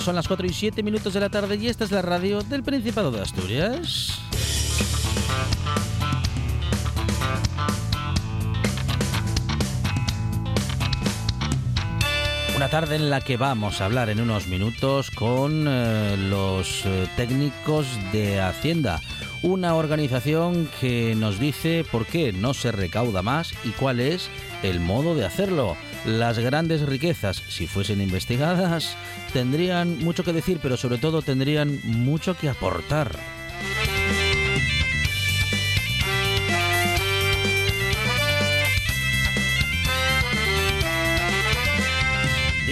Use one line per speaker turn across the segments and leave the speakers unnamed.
Son las 4 y 7 minutos de la tarde y esta es la radio del Principado de Asturias. Una tarde en la que vamos a hablar en unos minutos con eh, los eh, técnicos de Hacienda, una organización que nos dice por qué no se recauda más y cuál es el modo de hacerlo. Las grandes riquezas, si fuesen investigadas, tendrían mucho que decir, pero sobre todo tendrían mucho que aportar.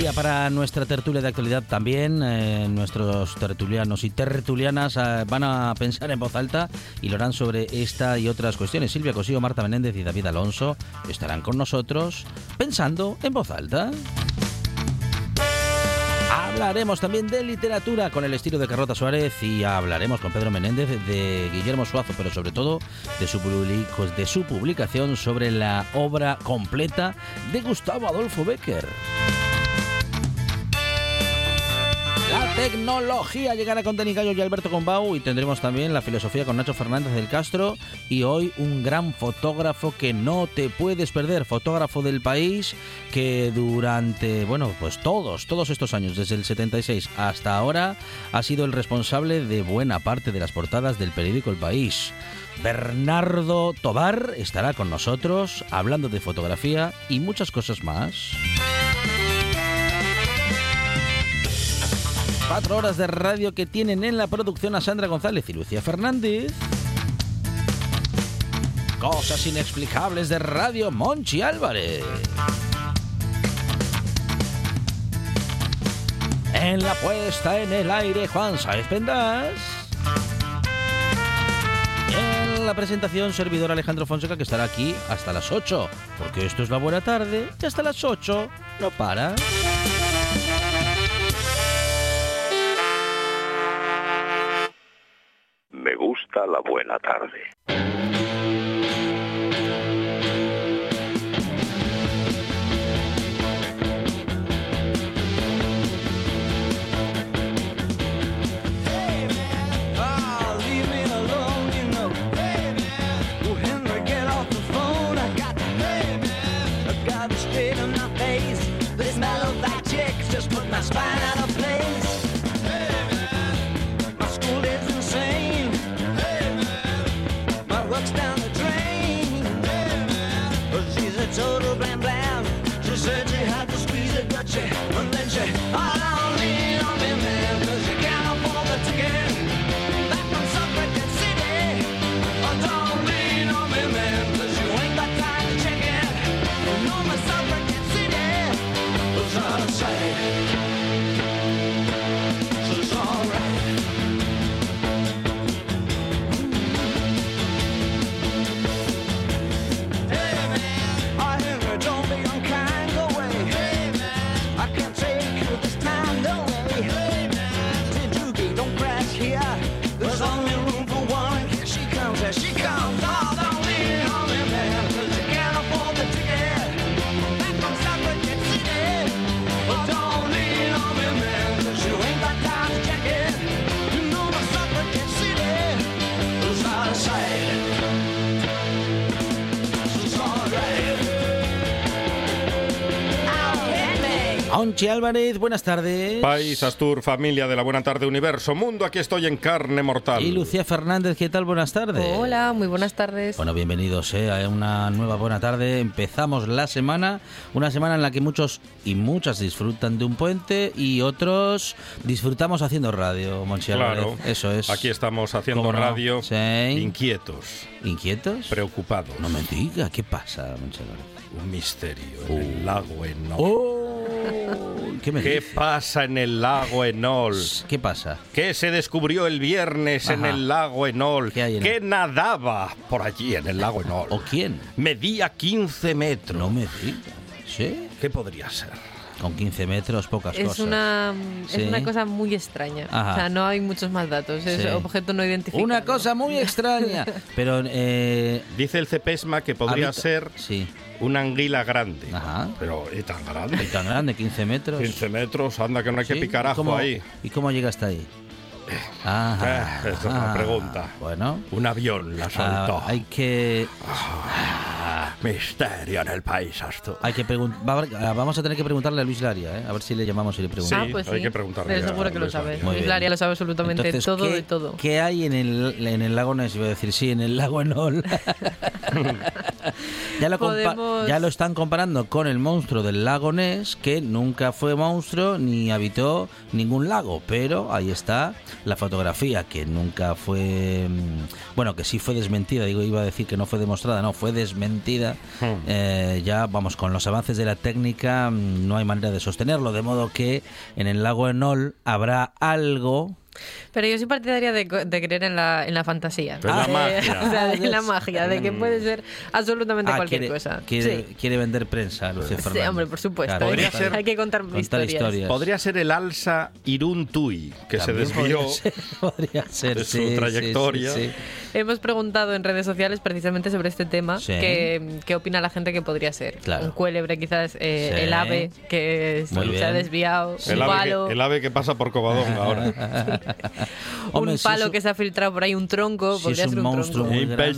Día para nuestra tertulia de actualidad también. Eh, nuestros tertulianos y tertulianas eh, van a pensar en voz alta y lo harán sobre esta y otras cuestiones. Silvia Cosío, Marta Menéndez y David Alonso estarán con nosotros pensando en voz alta. Hablaremos también de literatura con el estilo de Carrota Suárez y hablaremos con Pedro Menéndez de Guillermo Suazo, pero sobre todo de su, de su publicación sobre la obra completa de Gustavo Adolfo Becker. Tecnología llegará con Dani Gallo y Alberto Combau y tendremos también la filosofía con Nacho Fernández del Castro y hoy un gran fotógrafo que no te puedes perder, fotógrafo del país que durante, bueno, pues todos, todos estos años, desde el 76 hasta ahora, ha sido el responsable de buena parte de las portadas del periódico El País. Bernardo Tobar estará con nosotros hablando de fotografía y muchas cosas más. Cuatro horas de radio que tienen en la producción a Sandra González y Lucía Fernández. Cosas inexplicables de radio Monchi Álvarez. En la puesta en el aire Juan Saez Pendas. En la presentación servidor Alejandro Fonseca que estará aquí hasta las 8, porque esto es la buena tarde y hasta las 8 no para.
La buena tarde.
Monchi Álvarez, buenas tardes.
País, Astur, familia de la Buena Tarde Universo, mundo, aquí estoy en carne mortal.
Y Lucía Fernández, ¿qué tal? Buenas tardes.
Hola, muy buenas tardes.
Bueno, bienvenidos eh, a una nueva buena tarde. Empezamos la semana, una semana en la que muchos y muchas disfrutan de un puente y otros disfrutamos haciendo radio, Monchi Álvarez.
Claro,
Eso es.
Aquí estamos haciendo radio
Sí.
inquietos,
¿Inquietos?
preocupados.
No me diga, ¿qué pasa, Monchi Álvarez?
Un misterio en el lago Enol.
¡Oh! ¿Qué me
¿Qué pasa en el lago Enol?
¿Qué pasa?
¿Qué se descubrió el viernes en
Ajá.
el lago Enol?
¿Qué hay en
¿Qué
él?
nadaba por allí en el lago Enol?
¿O quién?
Medía 15 metros.
No me diga. ¿Sí?
¿Qué podría ser?
Con 15 metros, pocas
Es
cosas.
una,
Sí.
es una cosa muy extraña.
Ajá.
O sea, no hay muchos más datos. Es
Sí.
objeto no identificado.
Una cosa muy extraña. Pero, eh,
Dice el CEPESMA que podría
habita-
ser
Sí.
una anguila grande.
Ajá.
Pero ¿y tan
Y
grande?
tan grande, 15 metros.
15 metros, anda que no hay que
Sí,
picar
¿y
ajo
cómo-
ahí.
¿Y cómo llega hasta ahí? Ajá.
Eh, esa es la
Ah,
pregunta.
Bueno.
Un avión la saltó.
ah, hay que
Misterio en el país, Astur.
hay que pregun- va a haber- ah, vamos a tener que preguntarle a Luis Laria, ¿eh? a ver si le llamamos y le
Sí,
preguntamos.
Ah, pues
hay
sí.
que preguntarle
Pero
a
seguro que lo
Luis
sabe. Luis
bien.
Laria lo sabe absolutamente
Entonces,
todo
¿qué,
de todo.
¿Qué hay en el, en el lago Ness? Iba a decir, sí, en el lago Enol. ya, lo
Podemos-
ya lo están comparando con el monstruo del lago Ness, que nunca fue monstruo ni habitó ningún lago, pero ahí está la fotografía, que nunca fue... mm, Bueno, que sí fue desmentida, digo, iba a decir que no fue demostrada, no, fue desmentida.
Hmm.
Eh, ya, vamos, con los avances de la técnica mm, no hay manera de sostenerlo, de modo que en el lago Enol habrá algo...
Pero yo soy partidaria de, co- de creer en la, en la fantasía.
En la
De-
magia.
o sea, de la magia, de que puede ser absolutamente
Ah,
cualquier
quiere,
cosa.
Quiere,
Sí.
quiere vender prensa, Lucía
Sí,
Fernández.
hombre, por supuesto.
Claro,
hay,
Podría
que,
ser-
hay que contar,
contar
historias.
historias.
Podría ser el alza Irún Tui, que se desvió.
Podría ser, podría ser,
de su
sí, sí,
trayectoria.
sí, sí.
Hemos preguntado en redes sociales precisamente sobre este tema,
Sí.
que- qué opina la gente que podría ser.
Claro.
Un cuélebre quizás, eh,
Sí.
el ave que se ha desviado,
El
un
ave,
palo,
que, el ave que pasa por Covadonga ahora.
Hombre,
un
si
palo que se ha filtrado por ahí, un tronco,
Si
podría
es
ser
un
un
monstruo
tronco.
muy grande.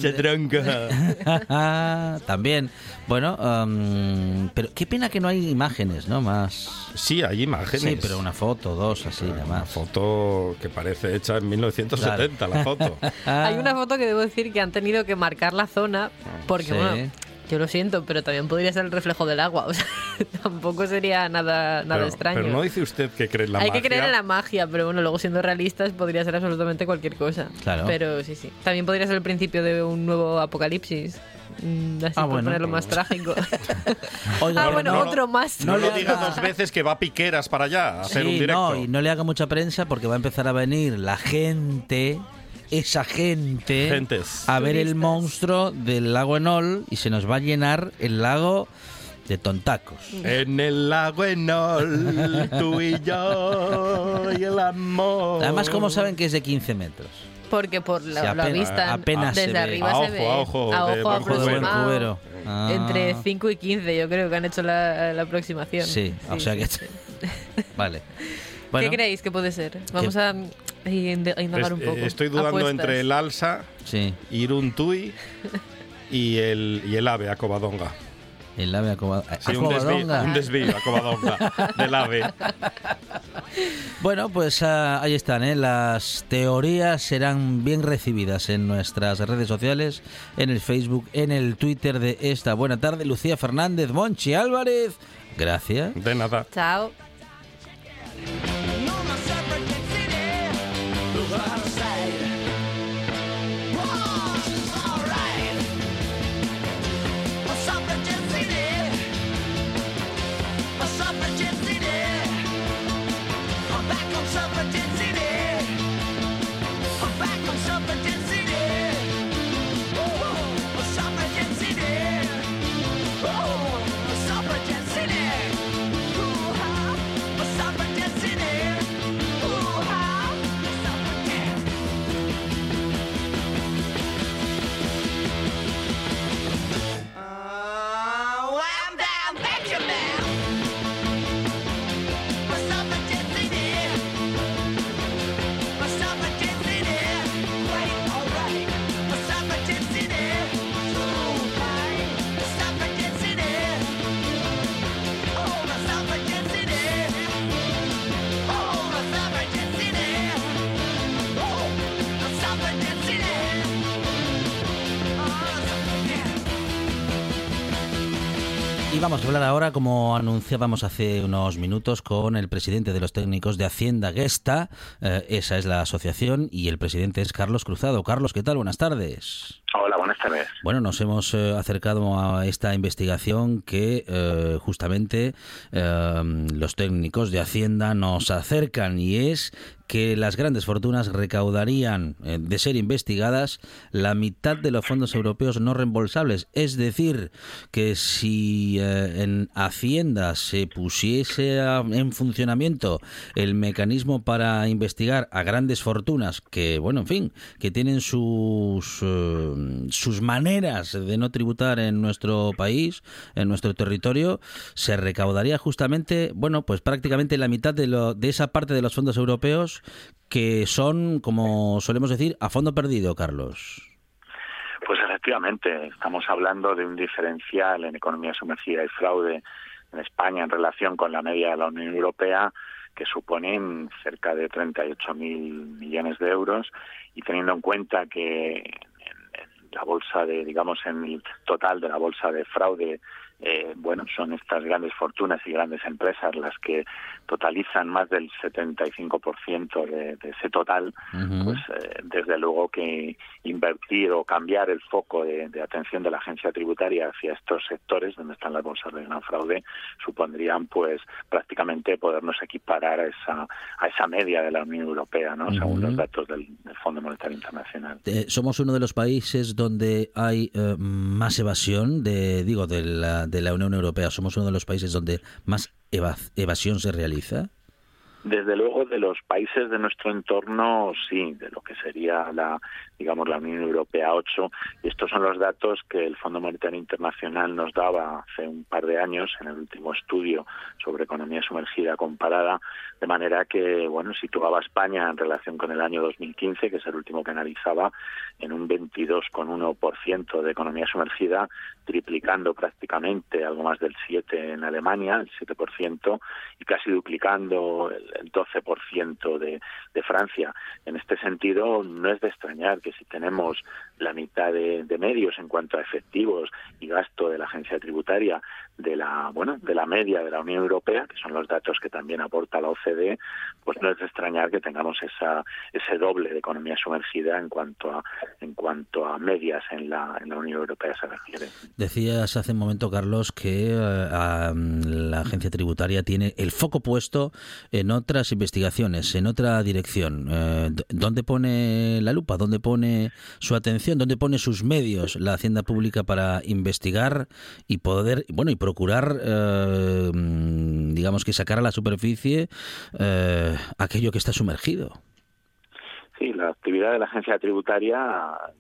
También. Bueno, am, pero qué pena que no hay imágenes, ¿no? Más.
Sí, hay imágenes.
Sí, pero una foto, dos, así, nada
Una
más.
foto que parece hecha en 1970, la foto.
Hay una foto que debo decir que han tenido que marcar la zona, porque
Sí.
bueno, yo lo siento, pero también podría ser el reflejo del agua, o sea, tampoco sería nada, nada
pero,
extraño.
pero no dice usted que cree en la
Hay
magia.
que creer en la magia, pero bueno, luego siendo realistas podría ser absolutamente cualquier cosa.
Claro.
Pero sí, sí. También podría ser el principio de un nuevo apocalipsis. Mm, Así
Ah, bueno.
ponerlo más trágico.
Oiga,
ah, bueno,
no-
otro más.
No,
No
lo
le
diga dos veces que va Piqueras para allá a hacer
Sí,
un directo.
no, y no le haga mucha prensa porque va a empezar a venir la gente, esa gente,
Gentes.
a ver el
Turistas.
monstruo del lago Enol y se nos va a llenar el lago de tontacos.
En el lago Enol, tú y yo y el amor.
Además, ¿cómo saben que es de 15 metros?
Porque por la,
Sí,
lo
apenas-
avistan
apenas se
desde
ve.
arriba
A
se
ojo,
ve.
a ojo,
a ojo
buen cubero.
aproximado.
Ah.
Entre 5 y 15 yo creo que han hecho la, la aproximación.
Sí, o sea que...
sí.
vale. Bueno,
¿Qué creéis que puede ser? Vamos a, indagar un poco.
eh, Estoy dudando
Apuestas.
entre el alza,
Sí,
Irún Tui y el, y el ave a Covadonga.
El ave acobado.
Sí, un desvío, un desvío a Covadonga del ave.
Bueno, pues ah, ahí están, ¿eh? las teorías serán bien recibidas en nuestras redes sociales, en el Facebook, en el Twitter de esta buena tarde. Lucía Fernández, Monchi Álvarez, gracias.
De nada.
Chao.
Vamos a hablar ahora, como anunciábamos hace unos minutos, con el presidente de los técnicos de Hacienda Gesta. Eh, esa es la asociación y el presidente es Carlos Cruzado. Carlos, ¿qué tal? Buenas tardes.
Hola, buenas tardes.
Bueno, nos hemos eh, acercado a esta investigación que eh, justamente los técnicos de Hacienda nos acercan y es que las grandes fortunas recaudarían, de ser investigadas, la mitad de los fondos europeos no reembolsables. Es decir, que si eh, en Hacienda se pusiese en funcionamiento el mecanismo para investigar a grandes fortunas que, bueno, en fin, que tienen sus, eh, sus maneras de no tributar en nuestro país, en nuestro territorio, se recaudaría justamente, bueno, pues prácticamente la mitad de, lo, de esa parte de los fondos europeos que son, como solemos decir, a fondo perdido, Carlos.
Pues efectivamente, estamos hablando de un diferencial en economía sumergida y fraude en España en relación con la media de la Unión Europea que suponen cerca de 38.000 millones de euros y teniendo en cuenta que en, la bolsa de, digamos, en el total de la bolsa de fraude eh, bueno, son estas grandes fortunas y grandes empresas las que totalizan más del 75% de, de ese total, pues eh, desde luego que invertir o cambiar el foco de, atención de la agencia tributaria hacia estos sectores donde están las bolsas de gran fraude supondrían pues prácticamente podernos equiparar a esa a esa media de la Unión Europea, ¿no? Según los datos del, Fondo Monetario Internacional.
Eh, somos uno de los países donde hay más evasión de digo de la de la Unión Europea, somos uno de los países donde más evasión se realiza?
Desde luego, de los países de nuestro entorno, sí, de lo que sería la, digamos, la Unión Europea 8. Y estos son los datos que el Fondo Monetario Internacional nos daba hace un par de años en el último estudio sobre economía sumergida comparada, de manera que, bueno, situaba a España en relación con el año 2015, que es el último que analizaba, en un 22,1% de economía sumergida, triplicando prácticamente algo más del 7 en Alemania, el 7%, y casi duplicando el 12% de, de Francia. En este sentido, no es de extrañar que si tenemos la mitad de, medios en cuanto a efectivos y gasto de la agencia tributaria de la bueno de la media de la Unión Europea que son los datos que también aporta la OCDE pues no es de extrañar que tengamos esa ese doble de economía sumergida en cuanto a en cuanto a medias en la, en la Unión Europea se refiere
decías hace un momento Carlos que eh, la agencia tributaria tiene el foco puesto en otras investigaciones en otra dirección eh, dónde pone la lupa dónde pone su atención dónde pone sus medios la hacienda pública para investigar y poder bueno y procurar, eh, digamos que sacar a la superficie eh, aquello que está sumergido.
Sí, la actividad de la agencia tributaria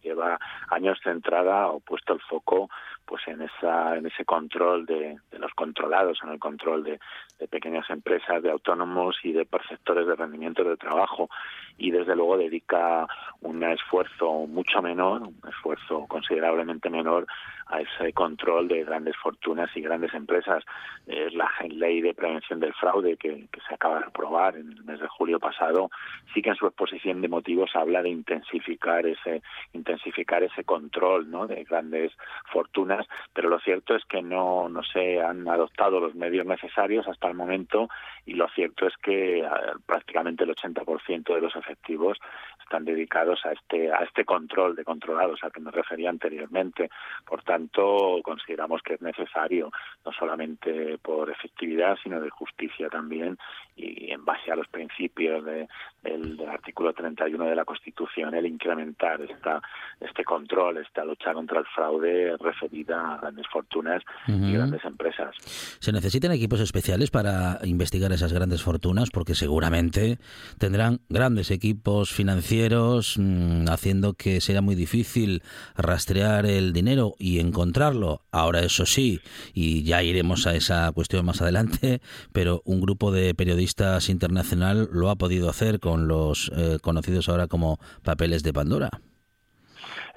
lleva años centrada o puesto el foco pues en esa en ese control de, los controlados en el control de, pequeñas empresas de autónomos y de perceptores de rendimiento de trabajo y desde luego dedica un esfuerzo mucho menor un esfuerzo considerablemente menor a ese control de grandes fortunas y grandes empresas. Es la ley de prevención del fraude que, se acaba de aprobar en el mes de julio pasado. Sí que en su exposición de motivos habla de intensificar ese intensificar ese control ¿no? de grandes fortunas, pero lo cierto es que no, no se han adoptado los medios necesarios hasta el momento y lo cierto es que eh, prácticamente el 80% de los efectivos están dedicados a este a este control de controlados al que me refería anteriormente. Por tanto, consideramos que es necesario no solamente por efectividad, sino de justicia también y en base a los principios de, del, artículo 31 de la Constitución el incrementar esta este control, esta lucha contra el fraude a grandes fortunas y grandes empresas.
¿Se necesitan equipos especiales para investigar esas grandes fortunas? Porque seguramente tendrán grandes equipos financieros mm, haciendo que sea muy difícil rastrear el dinero y encontrarlo. Ahora eso sí, y ya iremos a esa cuestión más adelante, pero un grupo de periodistas internacional lo ha podido hacer con los eh, conocidos ahora como papeles de Pandora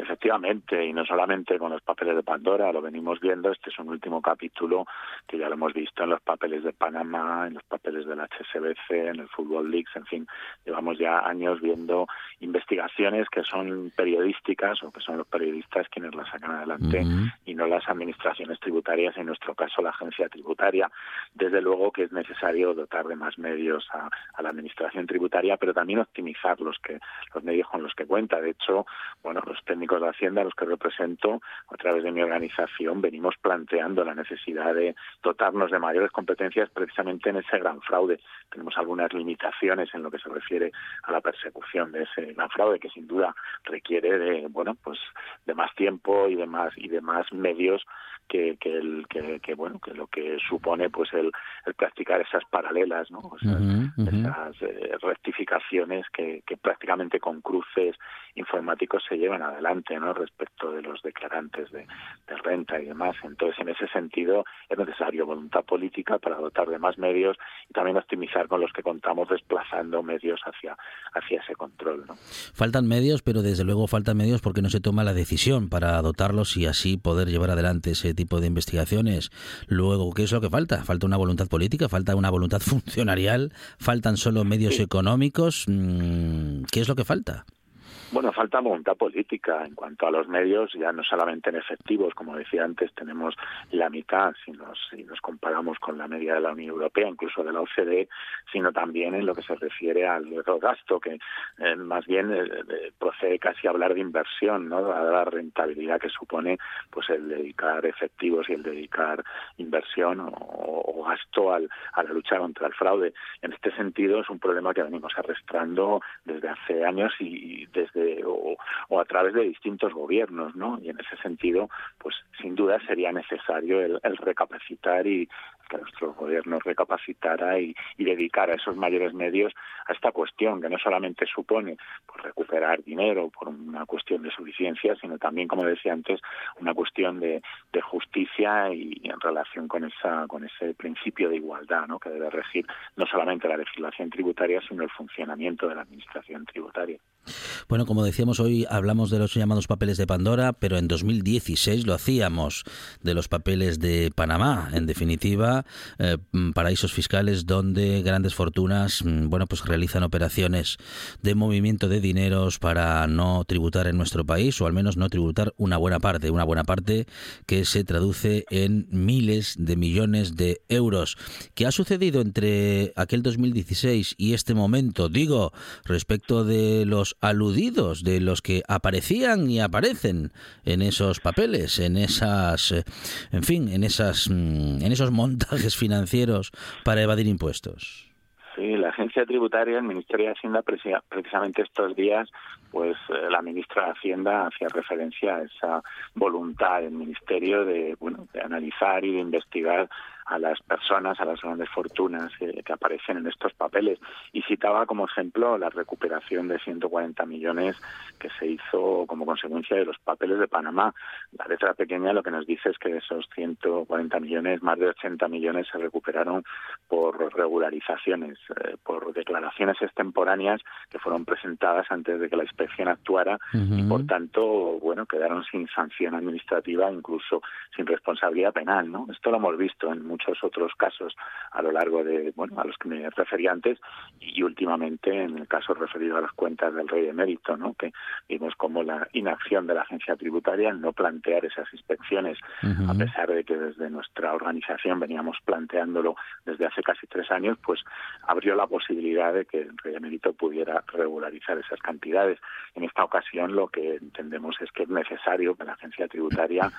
Efectivamente, y no solamente con los papeles de Pandora, lo venimos viendo, este es un último capítulo que ya lo hemos visto en los papeles de Panamá, en los papeles del HSBC, en el Football Leagues, en fin, llevamos ya años viendo investigaciones que son periodísticas o que son los periodistas quienes las sacan adelante y no las administraciones tributarias, en nuestro caso la agencia tributaria. Desde luego que es necesario dotar de más medios a, a la administración tributaria, pero también optimizar los que los medios con los que cuenta. De hecho, bueno, los técnicos de Hacienda, los que represento, a través de mi organización, venimos planteando la necesidad de dotarnos de mayores competencias precisamente en ese gran fraude. Tenemos algunas limitaciones en lo que se refiere a la persecución de ese gran fraude, que sin duda requiere de, bueno, pues de más tiempo y de más y de más medios que, que, el, que, bueno que lo que supone pues el, el practicar esas paralelas no esas eh, rectificaciones que, que prácticamente con cruces informáticos se llevan adelante no respecto de los declarantes de, de renta y demás. Entonces en ese sentido es necesario voluntad política para dotar de más medios y también optimizar con los que contamos desplazando medios hacia hacia ese control ¿no?
faltan medios pero desde luego faltan medios porque no se toma la decisión para dotarlos y así poder llevar adelante ese tipo de investigaciones. Luego, ¿qué es lo que falta? Falta una voluntad política, falta una voluntad funcionarial, faltan solo medios económicos. Mm, ¿Qué es lo que falta?
Bueno, falta voluntad política en cuanto a los medios, ya no solamente en efectivos, como decía antes, tenemos la mitad si nos, si nos comparamos con la media de la Unión Europea, incluso de la OCDE, sino también en lo que se refiere al gasto, que eh, más bien eh, procede casi a hablar de inversión, ¿no? a la rentabilidad que supone pues el dedicar efectivos y el dedicar inversión o, gasto al, a la lucha contra el fraude. En este sentido, es un problema que venimos arrastrando desde hace años y desde o, a través de distintos gobiernos, ¿no? Y en ese sentido, pues sin duda sería necesario el, recapacitar y que nuestro gobierno recapacitara y, y dedicara esos mayores medios a esta cuestión, que no solamente supone pues, recuperar dinero por una cuestión de suficiencia, sino también, como decía antes, una cuestión de, justicia y, en relación con esa con ese principio de igualdad, que debe regir no solamente la legislación tributaria, sino el funcionamiento de la administración tributaria.
Bueno, como decíamos hoy, hablamos de los llamados papeles de Pandora, pero en 2016 lo hacíamos de los papeles de Panamá. En definitiva, eh, paraísos fiscales donde grandes fortunas, mm, bueno, pues realizan operaciones de movimiento de dineros para no tributar en nuestro país o al menos no tributar una buena parte, una buena parte que se traduce en miles de millones de euros. ¿Qué ha sucedido entre aquel 2016 y este momento? Digo, respecto de los aludidos, de los que aparecían y aparecen en esos papeles, en esas, eh, en fin, en esas, mm, en esos montajes financieros para evadir impuestos.
Sí, la agencia tributaria, el Ministerio de Hacienda, precisamente estos días, pues eh, la ministra de Hacienda hacía referencia a esa voluntad del Ministerio de, bueno, de analizar y de investigar a las personas, a las grandes fortunas que aparecen en estos papeles. Y citaba como ejemplo la recuperación de 140 millones que se hizo como consecuencia de los papeles de Panamá. La letra pequeña lo que nos dice es que de esos 140 millones, más de 80 millones se recuperaron por regularizaciones, eh, por declaraciones extemporáneas que fueron presentadas antes de que la inspección actuara y por tanto, bueno, quedaron sin sanción administrativa, incluso sin responsabilidad penal, ¿no? Esto lo hemos visto en muchos otros casos a lo largo de, bueno, a los que me refería antes y últimamente en el caso referido a las cuentas del rey emérito, ¿no? Que vimos como la inacción de la agencia tributaria en no plantear esas inspecciones, a pesar de que desde nuestra organización veníamos planteándolo desde hace casi tres años, pues abrió la posibilidad de que el rey emérito pudiera regularizar esas cantidades. En esta ocasión lo que entendemos es que es necesario que la agencia tributaria,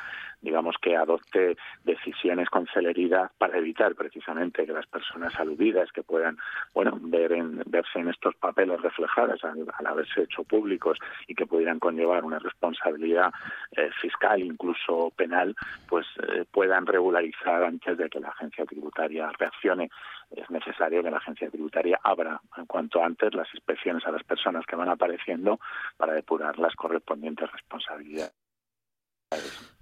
digamos que adopte decisiones con celeridad para evitar precisamente que las personas aludidas que puedan bueno ver en, verse en estos papeles reflejadas al, haberse hecho públicos y que pudieran conllevar una responsabilidad eh, fiscal incluso penal pues eh, puedan regularizar antes de que la agencia tributaria reaccione. Es necesario que la agencia tributaria abra en cuanto antes las inspecciones a las personas que van apareciendo para depurar las correspondientes responsabilidades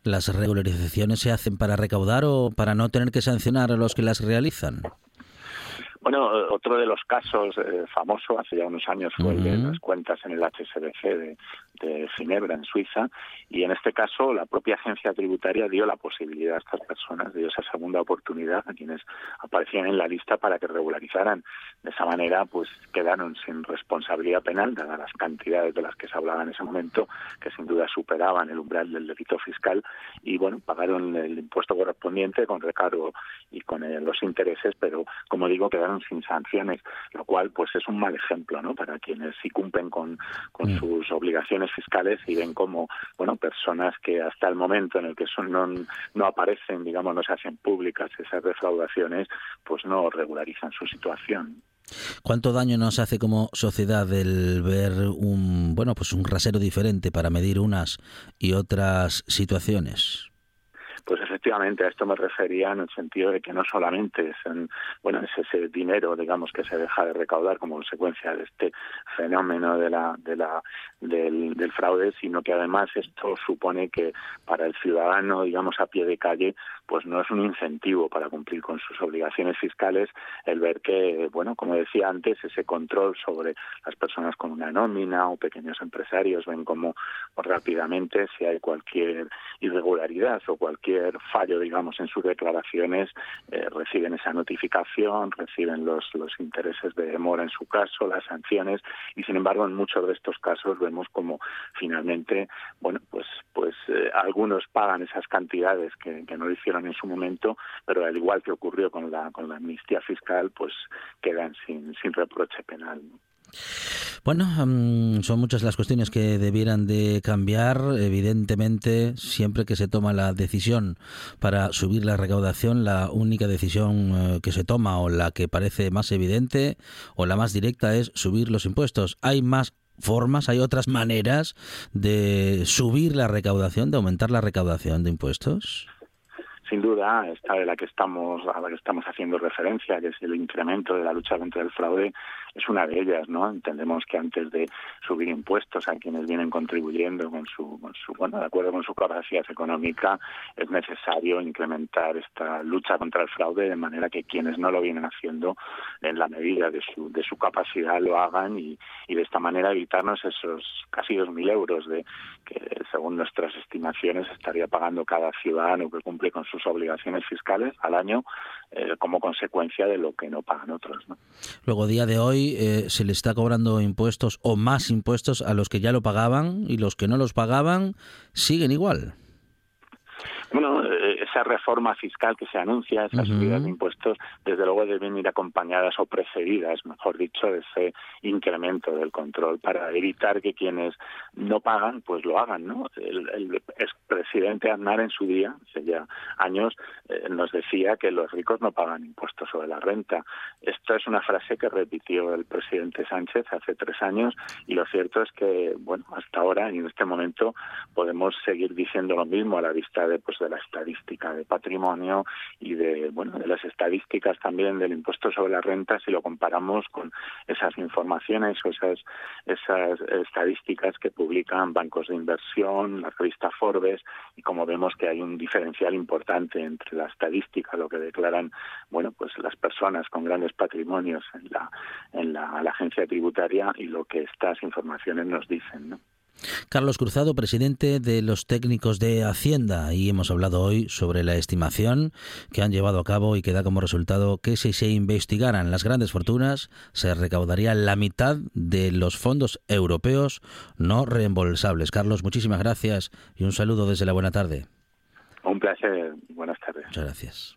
¿Las regularizaciones se hacen para recaudar o para no tener que sancionar a los que las realizan?
Bueno, otro de los casos eh, famosos hace ya unos años fue el de las cuentas en el HSBC de, de Ginebra, en Suiza, y en este caso la propia agencia tributaria dio la posibilidad a estas personas, dio esa segunda oportunidad a quienes aparecían en la lista para que regularizaran. De esa manera, pues quedaron sin responsabilidad penal, dadas las cantidades de las que se hablaba en ese momento, que sin duda superaban el umbral del delito fiscal, y bueno, pagaron el impuesto correspondiente con recargo y con eh, los intereses, pero como digo, quedaron sin sanciones, lo cual pues es un mal ejemplo, ¿no? Para quienes sí cumplen con, con mm. sus obligaciones fiscales y ven como, bueno, personas que hasta el momento en el que son, no, no aparecen, digamos, no se hacen públicas esas defraudaciones, pues no regularizan su situación.
¿Cuánto daño nos hace como sociedad el ver un bueno pues un rasero diferente para medir unas y otras situaciones?
Efectivamente a esto me refería en el sentido de que no solamente es, bueno, es ese dinero, digamos, que se deja de recaudar como consecuencia de este fenómeno de la, de la, del fraude, sino que además esto supone que para el ciudadano, digamos, a pie de calle, pues no es un incentivo para cumplir con sus obligaciones fiscales el ver que, bueno, como decía antes, ese control sobre las personas con una nómina o pequeños empresarios ven como rápidamente si hay cualquier irregularidad o cualquier fallo, digamos, en sus declaraciones, eh, reciben esa notificación, reciben los, los intereses de demora en su caso, las sanciones, y sin embargo en muchos de estos casos vemos como finalmente, bueno, pues, pues eh, algunos pagan esas cantidades que, que no lo en su momento, pero al igual que ocurrió con la, con la amnistía fiscal, pues quedan sin, sin reproche penal.
Bueno, mm, son muchas las cuestiones que debieran de cambiar. Evidentemente, siempre que se toma la decisión para subir la recaudación, la única decisión eh, que se toma o la que parece más evidente o la más directa es subir los impuestos. Hay más formas, hay otras maneras de subir la recaudación, de aumentar la recaudación de impuestos
sin duda, esta de la que estamos, a la que estamos haciendo referencia, que es el incremento de la lucha contra el fraude, es una de ellas, ¿no? Entendemos que antes de subir impuestos a quienes vienen contribuyendo con su, con su bueno, de acuerdo con su capacidad económica, es necesario incrementar esta lucha contra el fraude de manera que quienes no lo vienen haciendo en la medida de su, de su capacidad lo hagan y, y de esta manera evitarnos esos casi 2.000 euros de que según nuestras estimaciones estaría pagando cada ciudadano que cumple con sus obligaciones fiscales al año eh, como consecuencia de lo que no pagan otros. ¿no?
Luego, día de hoy, eh, se le está cobrando impuestos o más impuestos a los que ya lo pagaban y los que no los pagaban siguen igual.
Esa reforma fiscal que se anuncia, esas subidas de impuestos, desde luego deben ir acompañadas o precedidas, mejor dicho, de ese incremento del control para evitar que quienes no pagan, pues lo hagan, ¿no? El, el expresidente Aznar en su día, hace ya años, eh, nos decía que los ricos no pagan impuestos sobre la renta. Esta es una frase que repitió el presidente Sánchez hace tres años y lo cierto es que, bueno, hasta ahora y en este momento podemos seguir diciendo lo mismo a la vista de pues de la estadística de patrimonio y de bueno de las estadísticas también del impuesto sobre la renta si lo comparamos con esas informaciones o esas esas estadísticas que publican bancos de inversión, la revista Forbes y como vemos que hay un diferencial importante entre la estadística, lo que declaran bueno pues las personas con grandes patrimonios en la en la, la agencia tributaria y lo que estas informaciones nos dicen, ¿no?
Carlos Cruzado, presidente de los técnicos de Hacienda, y hemos hablado hoy sobre la estimación que han llevado a cabo y que da como resultado que si se investigaran las grandes fortunas, se recaudaría la mitad de los fondos europeos no reembolsables. Carlos, muchísimas gracias y un saludo desde la buena tarde.
Un placer, buenas tardes.
Muchas gracias.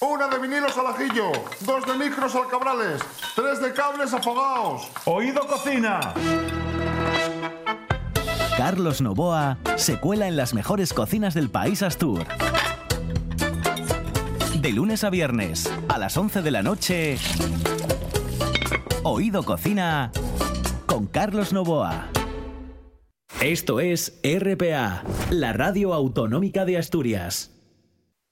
Una de vinilos al ajillo, dos de micros al cabrales, tres de cables afogados.
Oído cocina.
Carlos Novoa se cuela en las mejores cocinas del país Astur. De lunes a viernes, a las 11 de la noche, Oído Cocina con Carlos Novoa. Esto es RPA, la radio autonómica de Asturias.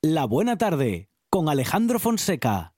La buena tarde, con Alejandro Fonseca.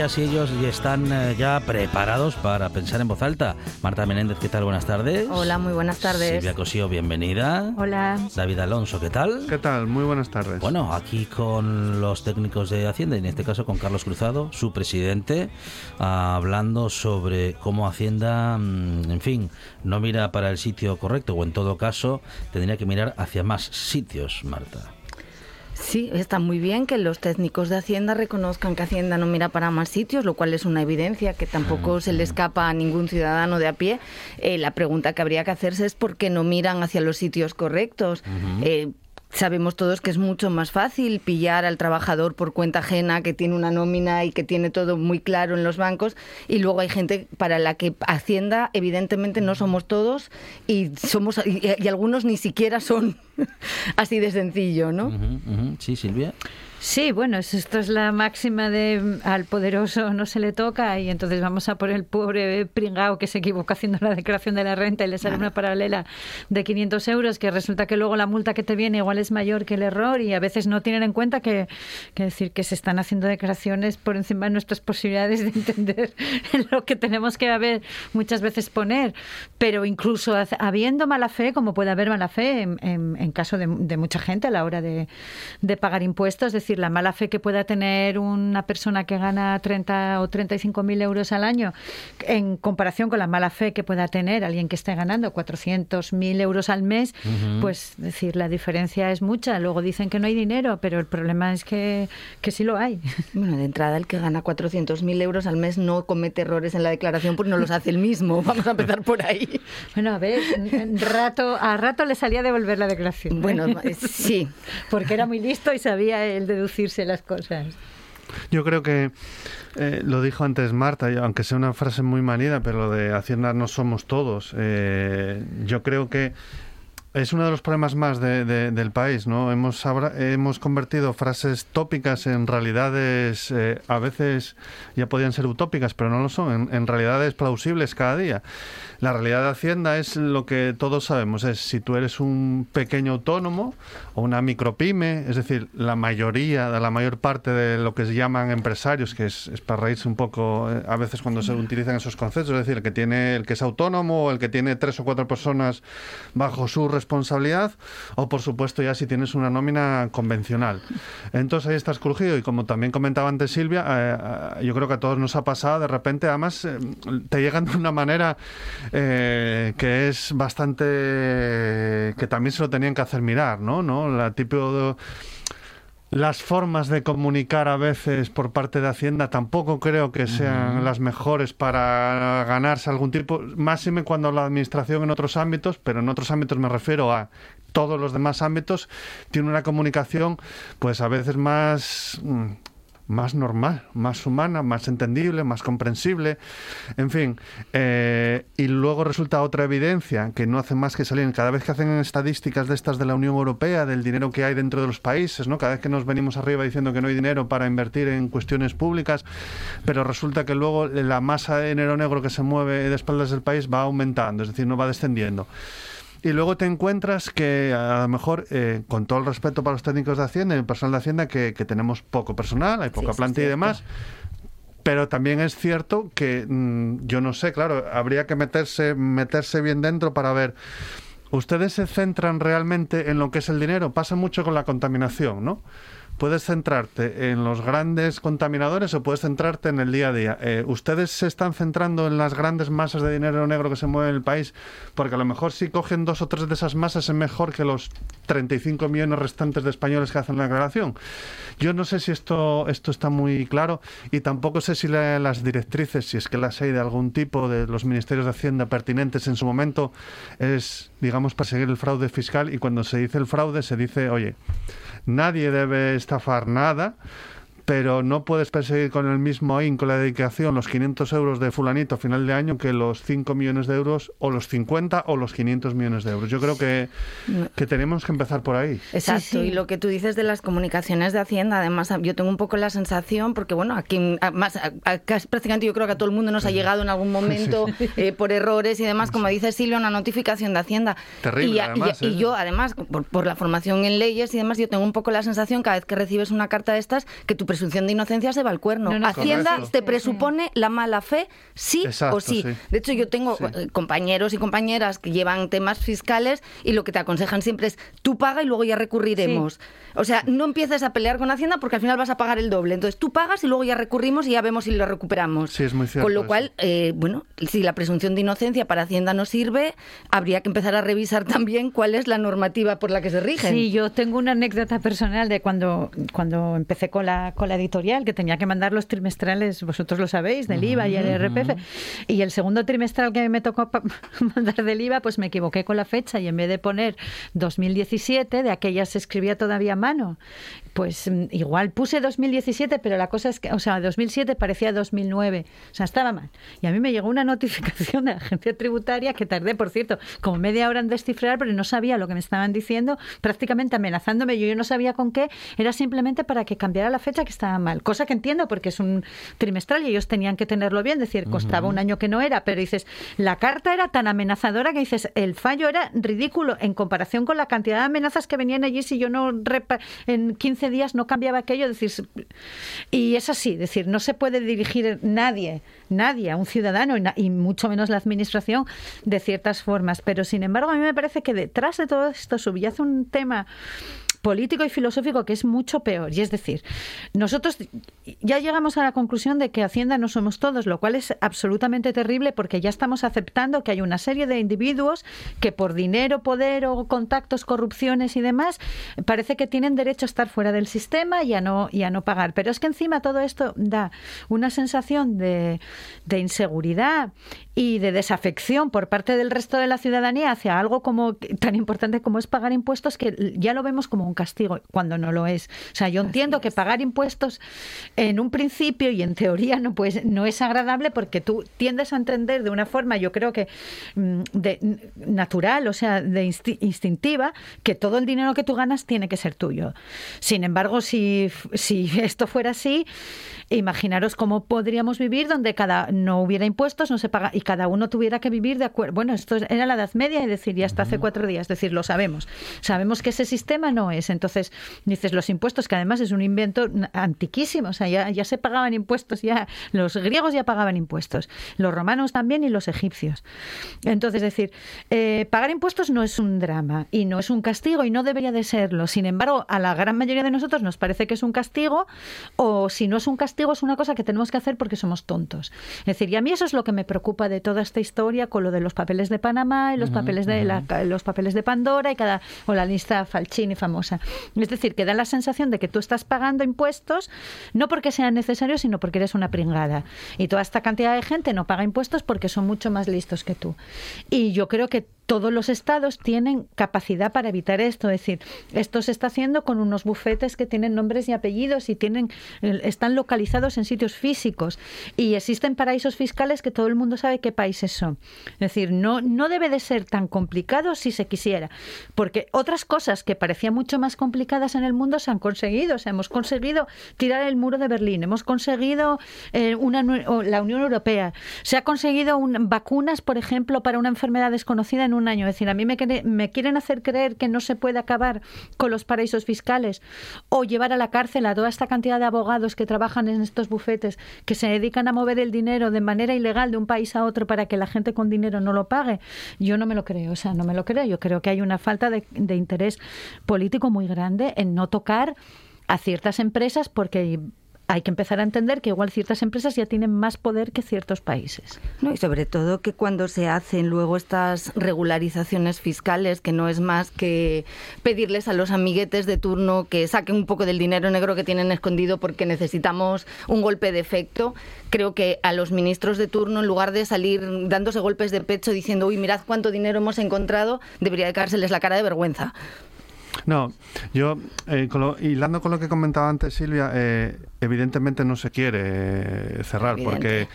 Ellas y ellos ya están eh, ya preparados para pensar en voz alta. Marta Menéndez, ¿qué tal? Buenas tardes.
Hola, muy buenas tardes.
Silvia Cosío, bienvenida.
Hola.
David Alonso, ¿qué tal?
¿Qué tal? Muy buenas tardes.
Bueno, aquí con los técnicos de Hacienda, y en este caso con Carlos Cruzado, su presidente, hablando sobre cómo Hacienda, mm, en fin, no mira para el sitio correcto o en todo caso tendría que mirar hacia más sitios, Marta.
Sí, está muy bien que los técnicos de Hacienda reconozcan que Hacienda no mira para más sitios, lo cual es una evidencia que tampoco se le escapa a ningún ciudadano de a pie. Eh, la pregunta que habría que hacerse es por qué no miran hacia los sitios correctos. Eh, Sabemos todos que es mucho más fácil pillar al trabajador por cuenta ajena que tiene una nómina y que tiene todo muy claro en los bancos y luego hay gente para la que Hacienda evidentemente no somos todos y somos y, algunos ni siquiera son así de sencillo, ¿no?
Sí, Silvia.
Sí, bueno, es- esto es la máxima de mm, al poderoso no se le toca y entonces vamos a por el pobre pringao que se equivocó haciendo la declaración de la renta y le sale una paralela de 500 euros que resulta que luego la multa que te viene igual es mayor que el error y a veces no tienen en cuenta que, que decir que se están haciendo declaraciones por encima de nuestras posibilidades de entender lo que tenemos que haber muchas veces poner, pero incluso habiendo mala fe, como puede haber mala fe en, en- en caso de, de mucha gente a la hora de, de pagar impuestos, es decir, la mala fe que pueda tener una persona que gana 30 o 35 mil euros al año en comparación con la mala fe que pueda tener alguien que esté ganando 400 mil euros al mes, pues decir, la diferencia es mucha. Luego dicen que no hay dinero, pero el problema es que, que sí lo hay.
Bueno, de entrada el que gana 400.000 euros al mes no comete errores en la declaración porque no los hace el mismo. Vamos a empezar por ahí.
Bueno, a ver, rato, a rato le salía a devolver la declaración. ¿eh?
Bueno, sí.
Porque era muy listo y sabía el deducirse las cosas.
Yo creo que eh, lo dijo antes Marta, aunque sea una frase muy manida, pero lo de Hacienda no somos todos. Eh, yo creo que es uno de los problemas más de- de- del país, ¿no? Hemos, abra- hemos convertido frases tópicas en realidades, eh, a veces ya podían ser utópicas, pero no lo son, en realidades plausibles cada día. La realidad de Hacienda es lo que todos sabemos, es si tú eres un pequeño autónomo o una micropyme, es decir, la mayoría, la mayor parte de lo que se llaman empresarios, que es, es para reírse un poco eh, a veces cuando se utilizan esos conceptos, es decir, el que tiene, el que es autónomo o el que tiene tres o cuatro personas bajo su responsabilidad, o por supuesto ya si tienes una nómina convencional. Entonces ahí estás crujido y como también comentaba antes Silvia, eh, eh, yo creo que a todos nos ha pasado de repente, además eh, te llegan de una manera eh, que es bastante que también se lo tenían que hacer mirar, ¿no? ¿No? La tipo de- las formas de comunicar a veces por parte de Hacienda tampoco creo que sean las mejores para ganarse algún tipo, máxime cuando la administración en otros ámbitos, pero en otros ámbitos me refiero a todos los demás ámbitos, tiene una comunicación pues a veces más mm, más normal, más humana, más entendible, más comprensible, en fin. eh, y luego resulta otra evidencia que no hace más que salir cada vez que hacen estadísticas de estas de la Unión Europea, del dinero que hay dentro de los países, ¿no? Cada vez que nos venimos arriba diciendo que no hay dinero para invertir en cuestiones públicas, pero resulta que luego la masa de dinero negro que se mueve de espaldas del país va aumentando, es decir, no va descendiendo. Y luego te encuentras que a lo mejor, eh, con todo el respeto para los técnicos de Hacienda y el personal de Hacienda, que, que tenemos poco personal, hay poca
eso es
plantilla y demás. Pero también es cierto que mm, yo no sé, claro, habría que meterse, meterse bien dentro para ver. ¿Ustedes se centran realmente en lo que es el dinero? Pasa mucho con la contaminación, ¿no? Puedes centrarte en los grandes contaminadores o puedes centrarte en el día a día. Eh, ¿Ustedes se están centrando en las grandes masas de dinero negro que se mueven en el país? Porque a lo mejor si cogen dos o tres de esas masas es mejor que los 35 millones restantes de españoles que hacen la declaración. Yo no sé si esto, esto está muy claro y tampoco sé si la- las directrices, si es que las hay de algún tipo de los ministerios de Hacienda pertinentes en su momento, es, digamos, perseguir el fraude fiscal y cuando se dice el fraude se dice, oye, nadie debe estafar nada, pero no puedes perseguir con el mismo ahínco la dedicación los 500 euros de fulanito a final de año que los 5 millones de euros o los 50 o los 500 millones de euros. Yo creo que, que tenemos que empezar por ahí.
Exacto,
Sí, sí.
y lo que tú dices de las comunicaciones de Hacienda, además yo tengo un poco la sensación, porque bueno, aquí más, a- a- casi prácticamente yo creo que a todo el mundo nos ha llegado en algún momento eh, por errores y demás, como dice Silvia, una notificación de Hacienda.
Terrible,
y, a- y-
además,
y
¿eh?
yo, además, por, por la formación en leyes y demás, yo tengo un poco la sensación cada vez que recibes una carta de estas que tu presupuesto presunción de inocencia se va al cuerno.
No, no,
Hacienda
correcto.
te presupone la mala fe, sí
Exacto,
o sí.
sí.
De hecho, yo tengo
Sí.
eh, compañeros y compañeras que llevan temas fiscales y lo que te aconsejan siempre es tú paga y luego ya recurriremos. O sea, no empieces a pelear con Hacienda porque al final vas a pagar el doble. Entonces tú pagas y luego ya recurrimos y ya vemos si lo recuperamos.
Sí, es muy cierto
Con lo cual, eh, bueno, si la presunción de inocencia para Hacienda no sirve, habría que empezar a revisar también cuál es la normativa por la que se rigen.
Sí, yo tengo una anécdota personal de cuando, cuando empecé con la, con la editorial, que tenía que mandar los trimestrales, vosotros lo sabéis, del IVA y el RPF. Y el segundo trimestral que me tocó mandar del IVA, pues me equivoqué con la fecha y en vez de poner 2017, de aquella se escribía todavía a mano, pues mm, igual puse 2017, pero la cosa es que, o sea, 2007 parecía 2009. O sea, estaba mal. Y a mí me llegó una notificación de la agencia tributaria que tardé, por cierto, como media hora en descifrar, pero no sabía lo que me estaban diciendo, prácticamente amenazándome. Yo, yo no sabía con qué. Era simplemente para que cambiara la fecha que estaba mal. Cosa que entiendo porque es un trimestral y ellos tenían que tenerlo bien. Es decir, costaba un año que no era, pero dices, la carta era tan amenazadora que dices, el fallo era ridículo en comparación con la cantidad de amenazas que venían allí si yo no en 15 días no cambiaba aquello. Decir, y es así, decir, no se puede dirigir nadie, nadie a un ciudadano y, y mucho menos la administración de ciertas formas. Pero sin embargo, a mí me parece que detrás de todo esto subyace un tema político y filosófico que es mucho peor. Y es decir, nosotros ya llegamos a la conclusión de que Hacienda no somos todos, lo cual es absolutamente terrible porque ya estamos aceptando que hay una serie de individuos que por dinero, poder o contactos, corrupciones y demás, parece que tienen derecho a estar fuera del sistema y a no, y a no pagar. Pero es que encima todo esto da una sensación de, de inseguridad y de desafección por parte del resto de la ciudadanía hacia algo como tan importante como es pagar impuestos que ya lo vemos como un castigo cuando no lo es. O sea, yo entiendo que pagar impuestos en un principio y en teoría no pues no es agradable porque tú tiendes a entender de una forma, yo creo que mm, de natural, o sea, de insti- instintiva, que todo el dinero que tú ganas tiene que ser tuyo. Sin embargo, si, si esto fuera así, imaginaros cómo podríamos vivir donde cada no hubiera impuestos, no se paga y cada uno tuviera que vivir de acuerdo. Bueno, esto era la Edad Media y decir, ya hasta hace cuatro días, es decir, lo sabemos. Sabemos que ese sistema no es. Entonces, dices, los impuestos, que además es un invento antiquísimo, o sea, ya, ya se pagaban impuestos, ya los griegos ya pagaban impuestos, los romanos también y los egipcios. Entonces, es decir, eh, pagar impuestos no es un drama y no es un castigo y no debería de serlo. Sin embargo, a la gran mayoría de nosotros nos parece que es un castigo o si no es un castigo es una cosa que tenemos que hacer porque somos tontos. Es decir, y a mí eso es lo que me preocupa de toda esta historia con lo de los papeles de Panamá y los papeles de la- los papeles de Pandora y cada o la lista Falcini famosa. Es decir, que da la sensación de que tú estás pagando impuestos no porque sean necesarios, sino porque eres una pringada. Y toda esta cantidad de gente no paga impuestos porque son mucho más listos que tú. Y yo creo que todos los estados tienen capacidad para evitar esto. Es decir, esto se está haciendo con unos bufetes que tienen nombres y apellidos y tienen, eh, están localizados en sitios físicos. Y existen paraísos fiscales que todo el mundo sabe qué países son. Es decir, no, no debe de ser tan complicado si se quisiera. Porque otras cosas que parecían mucho más complicadas en el mundo se han conseguido. O sea, hemos conseguido tirar el muro de Berlín, hemos conseguido eh, una, la Unión Europea, se ha conseguido un- vacunas, por ejemplo, para una enfermedad desconocida en un año. Es decir, a mí me, me quieren hacer creer que no se puede acabar con los paraísos fiscales o llevar a la cárcel a toda esta cantidad de abogados que trabajan en estos bufetes, que se dedican a mover el dinero de manera ilegal de un país a otro para que la gente con dinero no lo pague. Yo no me lo creo, o sea, no me lo creo. Yo creo que hay una falta de, de interés político muy grande en no tocar a ciertas empresas porque hay que empezar a entender que igual ciertas empresas ya tienen más poder que ciertos países.
No, y sobre todo que cuando se hacen luego estas regularizaciones fiscales, que no es más que pedirles a los amiguetes de turno que saquen un poco del dinero negro que tienen escondido porque necesitamos un golpe de efecto, creo que a los ministros de turno, en lugar de salir dándose golpes de pecho diciendo, uy, mirad cuánto dinero hemos encontrado, debería de caérseles la cara de vergüenza.
No, yo, eh, con lo- hilando con lo que comentaba antes Silvia, eh, evidentemente no se quiere eh, cerrar,
Evidente.
porque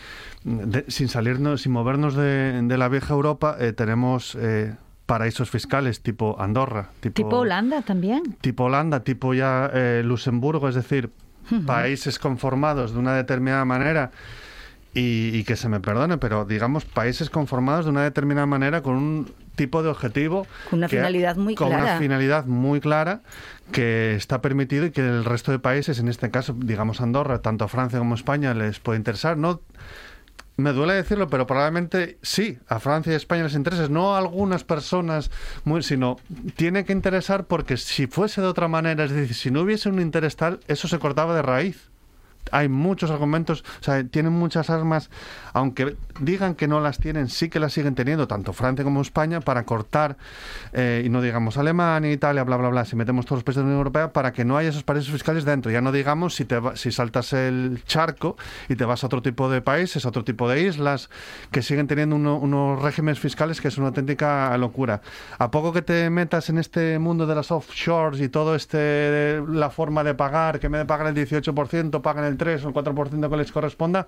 mm, de- sin salirnos, sin movernos de, de la vieja Europa, eh, tenemos eh, paraísos fiscales tipo Andorra, tipo,
Tipo Holanda también.
tipo Holanda, tipo ya eh, Luxemburgo, es decir, países conformados de una determinada manera y, y que se me perdone, pero digamos países conformados de una determinada manera con un tipo de objetivo.
Con una
que-
finalidad muy
con
clara.
una finalidad muy clara que está permitido y que el resto de países, en este caso, digamos Andorra, tanto a Francia como España, les puede interesar. No me duele decirlo, pero probablemente sí, a Francia y España les interesa, no a algunas personas, muy, sino tiene que interesar porque si fuese de otra manera, es decir, si no hubiese un interés tal, eso se cortaba de raíz. Hay muchos argumentos, o sea, tienen muchas armas, aunque digan que no las tienen, sí que las siguen teniendo, tanto Francia como España, para cortar, eh, y no digamos Alemania, Italia, bla, bla, bla, si metemos todos los países de la Unión Europea, para que no haya esos paraísos fiscales dentro. Ya no digamos si, te va- si saltas el charco y te vas a otro tipo de países, a otro tipo de islas, que siguen teniendo uno- unos regímenes fiscales que es una auténtica locura. A poco que te metas en este mundo de las offshores y todo este, la forma de pagar, que en vez de pagar el 18%, pagan el 3 o el 4% que les corresponda,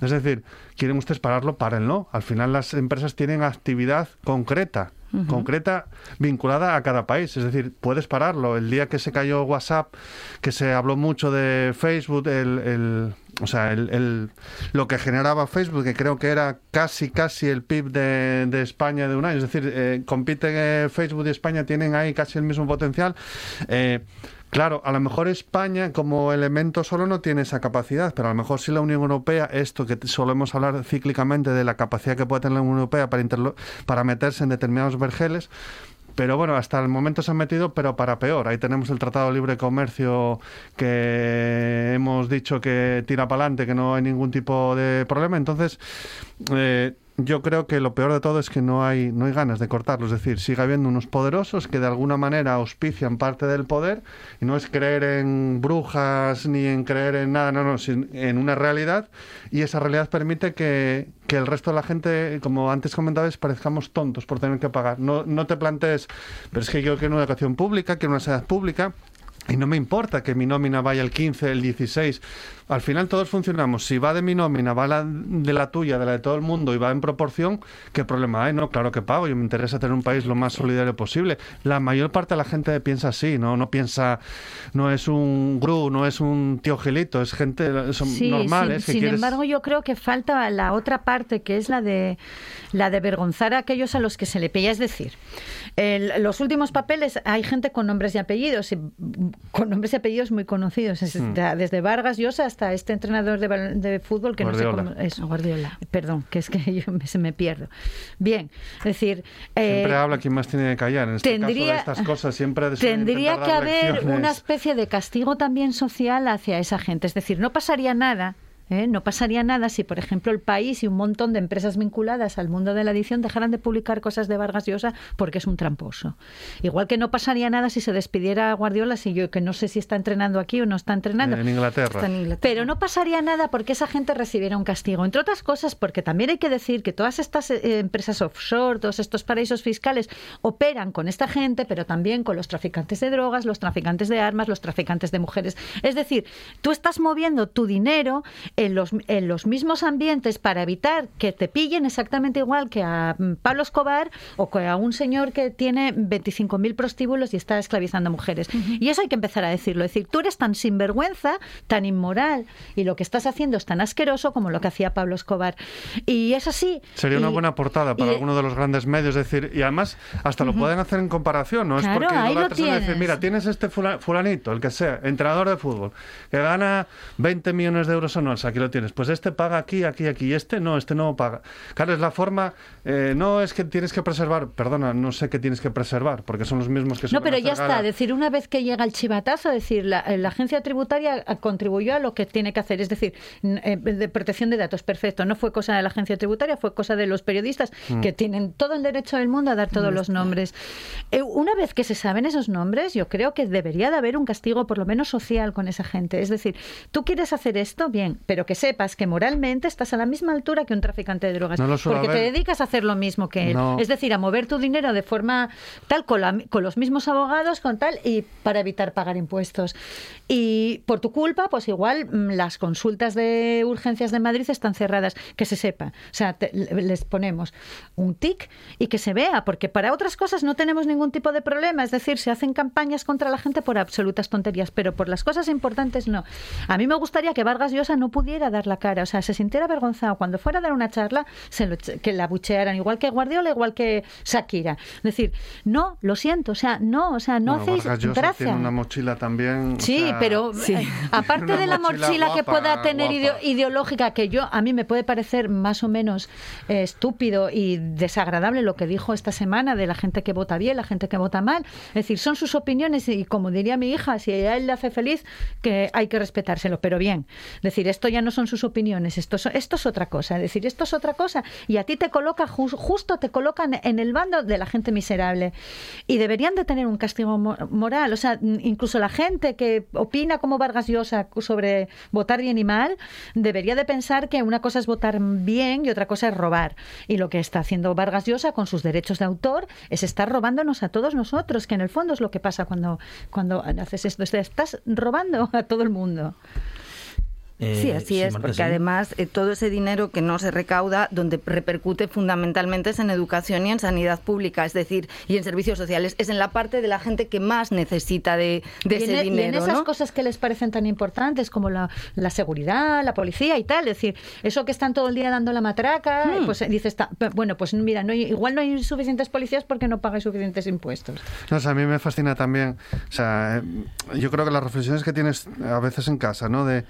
es decir, quieren ustedes pararlo, párenlo. Al final las empresas tienen actividad concreta concreta vinculada a cada país. Es decir, puedes pararlo. El día que se cayó WhatsApp, que se habló mucho de Facebook, el, el- o sea, el, el- lo que generaba Facebook, que creo que era casi, casi el PIB de, de España de un año. Es decir, eh, compiten eh, Facebook y España, tienen ahí casi el mismo potencial. Eh, Claro, a lo mejor España como elemento solo no tiene esa capacidad, pero a lo mejor sí la Unión Europea, esto que solemos hablar cíclicamente de la capacidad que puede tener la Unión Europea para, para meterse en determinados vergeles, pero bueno, hasta el momento se han metido, pero para peor. Ahí tenemos el Tratado de Libre Comercio que hemos dicho que tira para adelante, que no hay ningún tipo de problema. Entonces, eh, yo creo que lo peor de todo es que no hay, no hay ganas de cortarlo. Es decir, sigue habiendo unos poderosos que de alguna manera auspician parte del poder y no es creer en brujas ni en creer en nada, no, no, en una realidad y esa realidad permite que, que el resto de la gente, como antes comentabas, parezcamos tontos por tener que pagar. No, no te plantees, pero es que yo quiero una educación pública, quiero una sanidad pública. Y no me importa que mi nómina vaya el 15, el 16. Al final todos funcionamos. Si va de mi nómina, va la, de la tuya, de la de todo el mundo y va en proporción, ¿qué problema hay? No, claro que pago. Yo me interesa tener un país lo más solidario posible. La mayor parte de la gente piensa así, ¿no? No piensa, no es un gru, no es un tío gilito, es gente son
Sí,
normales.
sin,
que
sin
quieres-
embargo, yo creo que falta la otra parte, que es la de la de avergonzar a aquellos a los que se le pilla. Es decir, el- los últimos papeles hay gente con nombres y apellidos, y, con nombres y apellidos muy conocidos, desde Vargas Llosa hasta este entrenador de, bal- de fútbol que no sé cómo es. Guardiola. Perdón, que es que yo me, se me pierdo. Bien, es decir, eh,
Siempre habla quien más tiene que callar. En este
tendría-
caso de estas cosas siempre
Tendría que haber
lecciones.
una especie de castigo también social hacia esa gente. Es decir, no pasaría nada. ¿Eh? No pasaría nada si, por ejemplo, el país y un montón de empresas vinculadas al mundo de la edición dejaran de publicar cosas de Vargas Llosa porque es un tramposo. Igual que no pasaría nada si se despidiera a Guardiola, si yo que no sé si está entrenando aquí o no está entrenando.
En Inglaterra.
Está en Inglaterra.
Pero no pasaría nada porque esa gente recibiera un castigo. Entre otras cosas, porque también hay que decir que todas estas eh, empresas offshore, todos estos paraísos fiscales, operan con esta gente, pero también con los traficantes de drogas, los traficantes de armas, los traficantes de mujeres. Es decir, tú estás moviendo tu dinero en los, en los mismos ambientes para evitar que te pillen exactamente igual que a mm, Pablo Escobar o que a un señor que tiene 25.000 prostíbulos y está esclavizando mujeres. Y eso hay que empezar a decirlo. Es decir, tú eres tan sinvergüenza, tan inmoral y lo que estás haciendo es tan asqueroso como lo que hacía Pablo Escobar. Y es así.
Sería una buena portada para
y-
alguno de los grandes medios, es decir, y además hasta lo pueden hacer en comparación, no
Claro,
es porque
ahí lo
sino decir,
tienes.
mira, tienes este fula- fulanito, el que sea, entrenador de fútbol, que gana 20 millones de euros anuales, aquí lo tienes, pues este paga aquí, aquí, aquí, y este no, este no paga. Claro, es la forma, eh, no es que tienes que preservar, perdona, no sé qué tienes que preservar, porque son los mismos que
No,
suelen
pero ya está.
gala.
decir, una vez que llega el chivatazo, decir, la, la agencia tributaria contribuyó a lo que tiene que hacer. Es decir, eh, de protección de datos, perfecto. No fue cosa de la agencia tributaria, fue cosa de los periodistas
Mm.
que tienen todo el derecho del mundo a dar todos los nombres. Eh, una vez que se saben esos nombres, yo creo que debería de haber un castigo, por lo menos social, con esa gente. Es decir, tú quieres hacer esto, bien, pero que sepas que moralmente estás a la misma altura que un traficante de drogas.
No lo
porque te
haber.
dedicas a hacer lo mismo que él.
No.
Es decir, a mover tu dinero de forma tal, con, la- con los mismos abogados, con tal, y para evitar pagar impuestos. Y por tu culpa, pues igual mm, las consultas de urgencias de Madrid están cerradas, que se sepa. O sea, te- les ponemos un tic y que se vea, porque para otras cosas no tenemos ningún tipo de problema. Es decir, se hacen campañas contra la gente por absolutas tonterías, pero por las cosas importantes no. A mí me gustaría que Vargas Llosa no pudiera pudiera dar la cara, o sea, se sintiera avergonzado cuando fuera a dar una charla, se lo, que la buchearan, igual que Guardiola, igual que Shakira. Es decir, no, lo siento, o sea, no, o sea, no
Bueno,
hacéis gracia.
tiene una mochila también. o
Sí,
sea,
pero eh, aparte de la
mochila
mochila que pueda tener ideológica, que yo a mí me puede parecer más o menos eh, estúpido y desagradable lo que dijo esta semana de la gente que vota bien, la gente que vota mal. Es decir, son sus opiniones y como diría mi hija, si a él le hace feliz, que hay que respetárselo, pero bien. Es decir, esto ya no son sus opiniones, esto, esto es otra cosa. Es decir, esto es otra cosa y a ti te coloca, jus- justo te colocan en el bando de la gente miserable. Y deberían de tener un castigo mo- moral. O sea, incluso la gente que opina como Vargas Llosa sobre votar bien y mal, debería de pensar que una cosa es votar bien y otra cosa es robar. Y lo que está haciendo Vargas Llosa con sus derechos de autor es estar robándonos a todos nosotros, que en el fondo es lo que pasa cuando, cuando haces esto. Estás robando a todo el mundo.
Sí,
Eh,
así es,
Marta,
porque
sí.
además eh, todo ese dinero que no se recauda, donde repercute fundamentalmente es en educación y en sanidad pública, es decir, y en servicios sociales, es en la parte de la gente que más necesita de, de
y en,
ese
e- y en
dinero.
esas
¿no?
cosas que les parecen tan importantes como la, la seguridad, la policía y tal, es decir, eso que están todo el día dando la matraca,
Hmm.
pues eh, dices, bueno, pues mira, no hay- igual no hay suficientes policías porque no pagáis suficientes impuestos.
No, o sea, a mí me fascina también, o sea, yo creo que las reflexiones que tienes a veces en casa, ¿no? De,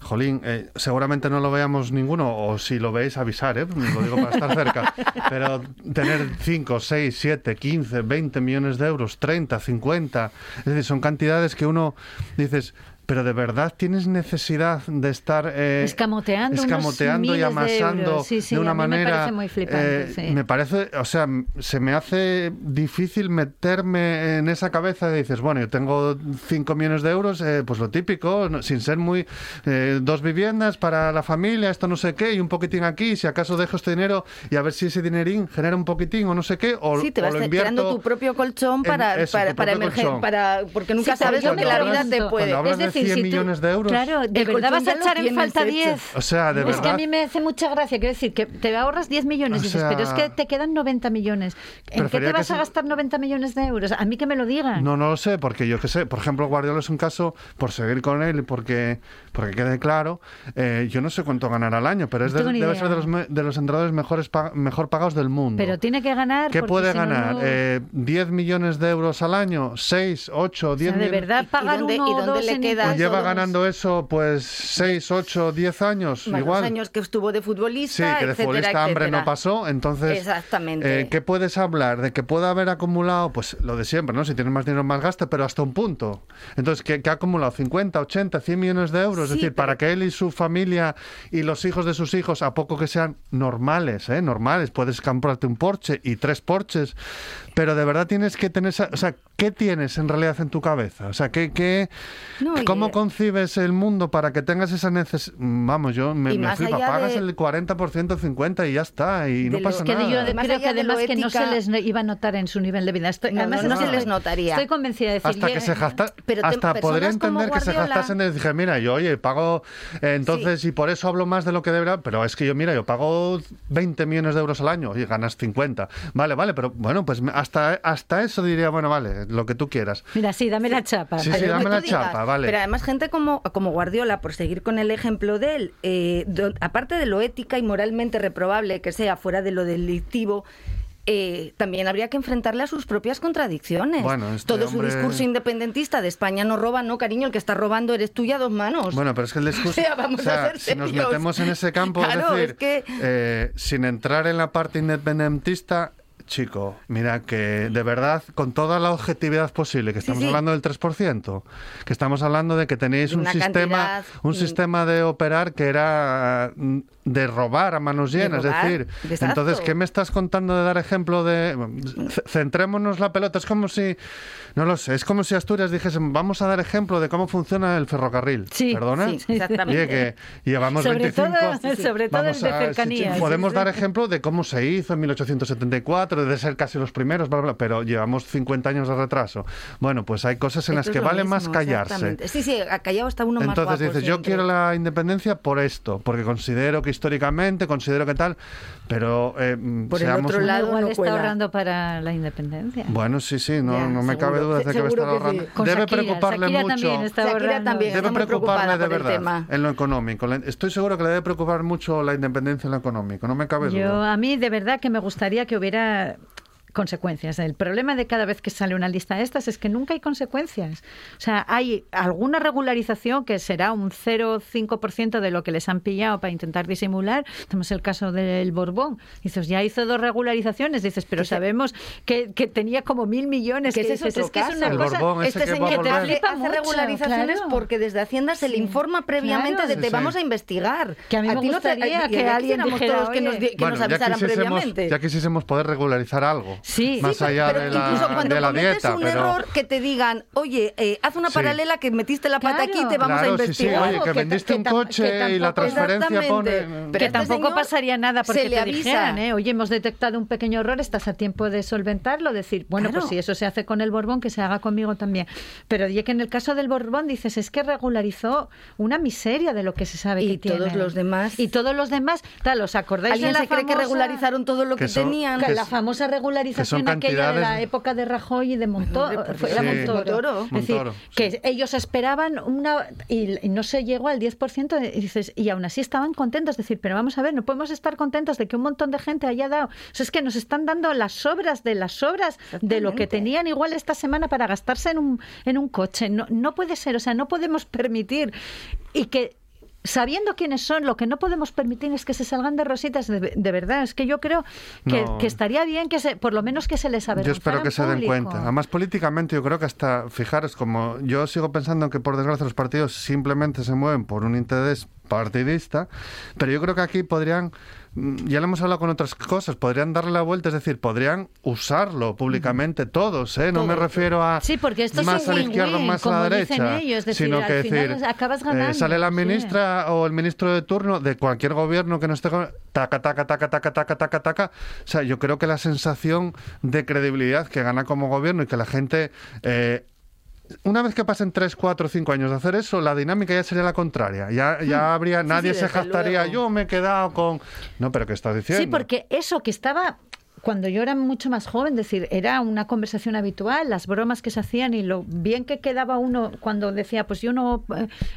jolín, eh, seguramente no lo veamos ninguno, o si lo veis avisar, ¿eh? Lo digo para estar cerca, pero tener 5, 6, 7, 15, 20 millones de euros, 30, 50, es decir, son cantidades que uno dices... Pero de verdad tienes necesidad de estar eh,
Escamoteando unos
escamoteando y
de
amasando
euros. Sí, sí,
de una
a mí me
manera
parece muy flipante,
eh,
sí.
me parece, o sea, se me hace difícil meterme en esa cabeza de dices, bueno, yo tengo 5 millones de euros, eh, pues lo típico, no- sin ser muy, eh, dos viviendas para la familia, esto no sé qué, y un poquitín aquí, si acaso dejo este dinero y a ver si ese dinerín genera un poquitín o no sé qué, o,
Sí, te
o
vas
lo
creando tu propio colchón
en
para,
eso,
para, para
propio
emerger,
colchón.
para, porque nunca sabes lo que la vida te puede.
Es decir,
de 100
si tú-
millones de euros,
Claro, de
El
verdad vas a echar en falta
hecho.
10.
o sea, de
es
verdad.
que a mí me hace mucha gracia, quiero decir, que te ahorras 10 millones,
O
dices,
sea,
pero es que te quedan 90 millones. ¿En qué te vas a
se-
gastar 90 millones de euros? A mí que me lo digan.
No, no lo sé, porque yo qué sé, por ejemplo, Guardiola es un caso, por seguir con él y porque, porque quede claro, eh, yo no sé cuánto ganará al año, pero es
No
de- debe ser de los, de los entrenadores mejores mejor pagados del mundo.
Pero tiene que ganar.
¿Qué puede
si no,
ganar?
no-
Eh, ¿10 millones de euros al año? ¿6, 8,
o
10
sea, de
millones?
verdad pagar
dónde-
uno
y
o
dónde
dos
le queda
Impuestos.
lleva ganando eso, pues, 6, 8, 10 años, igual.
los años que estuvo de
Sí,
futbolista,
que de
etcétera,
futbolista hambre no pasó, entonces...
Exactamente.
eh, ¿Qué puedes hablar? De que pueda haber acumulado, pues lo de siempre, ¿no? Si tienes más dinero, más gasta, pero hasta un punto. Entonces, ¿qué, qué ha acumulado? ¿50, 80, 100 millones de euros?
Sí,
es decir,
pero-
para que él y su familia y los hijos de sus hijos, a poco que sean normales, ¿eh? Normales, puedes comprarte un Porsche y tres Porsches, pero de verdad tienes que tener... esa- o sea, ¿qué tienes en realidad en tu cabeza? O sea, ¿qué, qué,
No,
¿cómo concibes el mundo para que tengas esa necesidad? Vamos, yo me, me flipa, pagas
de-
el 40%, 50% y ya está, y no
lo
pasa
que
nada.
yo de-
Más
creo que además que no se les iba a notar en su nivel de vida. Estoy,
No,
además
no, se les notaría.
Estoy convencida de decir
hasta que se jacta,
Pero te-
hasta podría entender que se jactasen de decir, mira, yo oye, pago, eh, entonces, y por eso hablo más de lo que debería, pero es que yo, mira, yo pago 20 millones de euros al año y ganas 50. Vale, vale, pero bueno, pues hasta, hasta eso diría, bueno, vale, lo que tú quieras.
Mira, sí, dame la chapa.
Sí, sí, dame la
digas.
chapa, vale.
Pero además gente como, como Guardiola, por seguir con el ejemplo de él, eh, do- aparte de lo ética y moralmente reprobable que sea fuera de lo delictivo, eh, también habría que enfrentarle a sus propias contradicciones.
Bueno, este
Todo
hombre-
su discurso independentista de España no roba, no, cariño, el que está robando eres tú y a dos manos.
Bueno, pero es que el discurso.
O sea, vamos
o sea,
a ser
si nos metemos en ese campo,
Claro,
es decir,
es que-
eh, sin entrar en la parte independentista, chico, mira que de verdad, con toda la objetividad posible, que estamos
sí.
hablando del 3%, que estamos hablando de que tenéis
De
un sistema,
cantidad,
un
mm.
sistema de operar que era mm, de robar a manos llenas, es decir,
exacto.
entonces, ¿qué me estás contando de dar ejemplo de c- centrémonos la pelota? Es como si, no lo sé, es como si Asturias dijesen, vamos a dar ejemplo de cómo funciona el ferrocarril.
Sí,
¿Perdona?
sí, exactamente.
Oye, que llevamos
Sobre
25...
todo- sobre todo
Vamos
el de
a- si-
cercanías.
podemos
Sí,
dar ejemplo de cómo se hizo en cuatro, de ser casi los primeros, bla, bla, pero llevamos 50 años de retraso. Bueno, pues hay cosas en las que vale más callarse.
exactamente. Sí, sí, ha callado está uno más
Entonces dices, yo quiero la independencia por esto, porque considero que históricamente, considero que tal, pero eh, mm,
Por el otro lado,
Igual
no
está
cuela.
ahorando para la independencia.
Bueno, sí, sí, no,
Ya,
no me
seguro.
cabe duda de que va a estar
sí.
ahorrando.
Con
Debe
Shakira.
preocuparle
Shakira
mucho.
también está ahorrando.
también.
Debe preocuparle de verdad en lo económico. Estoy seguro que le debe preocupar mucho la independencia en lo económico, no me cabe
Yo,
duda.
a mí, de verdad, que me gustaría que hubiera consecuencias. El problema de cada vez que sale una lista de estas es que nunca hay consecuencias. O sea, hay alguna regularización que será un 0,5% de lo que les han pillado para intentar disimular. Tenemos el caso del Borbón. Dices, ya hizo dos regularizaciones. Dices, pero sabemos que, que tenía como mil millones.
Que
que
es
dices, es que es una
El
cosa...
Borbón
Este
que a
señor te
volver.
hace,
Flipa
hace
mucho,
regularizaciones
claro.
porque desde Hacienda se le informa previamente
claro.
de te
sí.
vamos a investigar.
Que a mí me
no te- y
que
ya
alguien
quisiéramos
dijera,
todos que nos, que nos
Bueno,
avisaran
quisiésemos,
previamente.
ya quisiésemos poder regularizar algo.
Sí.
más
Sí, pero-
allá
pero
de la,
incluso cuando
de la
cometes
dieta.
un
pero...
error que te digan, oye, eh, haz una
Sí.
paralela que metiste la pata
Claro.
aquí y te vamos
Claro,
a
sí, sí,
investigar.
oye, que vendiste un coche
que
y la transferencia pone...
Que
este
tampoco pasaría nada porque
se le
te
avisa.
dijeran, ¿eh? oye, hemos detectado un pequeño error, estás a tiempo de solventarlo, decir, bueno,
Claro.
pues si eso se hace con el Borbón, que se haga conmigo también. Pero ya que en el caso del Borbón dices, es que regularizó una miseria de lo que se sabe
Y
que
todos
tiene.
los demás.
Y todos los demás, tal, ¿os acordáis
¿Alguien
de la
se cree que regularizaron todo lo que,
Que son-
tenían?
que
que
la
es-
famosa regularización
que son
aquella de la época de Rajoy y de Montoro.
Sí.
Montoro.
Montoro.
Es decir,
Montoro, sí.
que ellos esperaban una y, y no se llegó al 10% y dices y aún así estaban contentos, es decir, pero vamos a ver, no podemos estar contentos de que un montón de gente haya dado, o sea, es que nos están dando las sobras de las sobras de lo que tenían igual esta semana para gastarse en un en un coche, no no puede ser, o sea, no podemos permitir y que Sabiendo quiénes son, lo que no podemos permitir es que se salgan de rositas de, de verdad. Es que yo creo que,
No.
que estaría bien que se, por lo menos que se les
Yo
avergonzara
espero que se den cuenta. Además, políticamente, yo creo que hasta, fijaros, como yo sigo pensando que por desgracia los partidos simplemente se mueven por un interés partidista, pero yo creo que aquí podrían, ya lo hemos hablado con otras cosas, podrían darle la vuelta, es decir, podrían usarlo públicamente todos, ¿eh? No me refiero a
Sí, porque esto es
más
un
a la izquierda, más a la derecha,
ellos, es decir,
sino
al
que decir,
acabas
eh, sale la
sí.
ministra o el ministro de turno de cualquier gobierno que no esté con- taca taca taca taca taca taca taca. O sea yo creo que la sensación de credibilidad que gana como gobierno y que la gente eh, una vez que pasen 3, 4, 5 años de hacer eso, la dinámica ya sería la contraria. Ya, ya habría,
Sí,
nadie
sí,
se jactaría,
luego.
yo me he quedado con... No, pero ¿qué estás diciendo?
Sí, porque eso que estaba cuando yo era mucho más joven, decir, era una conversación habitual, las bromas que se hacían y lo bien que quedaba uno cuando decía, pues yo no,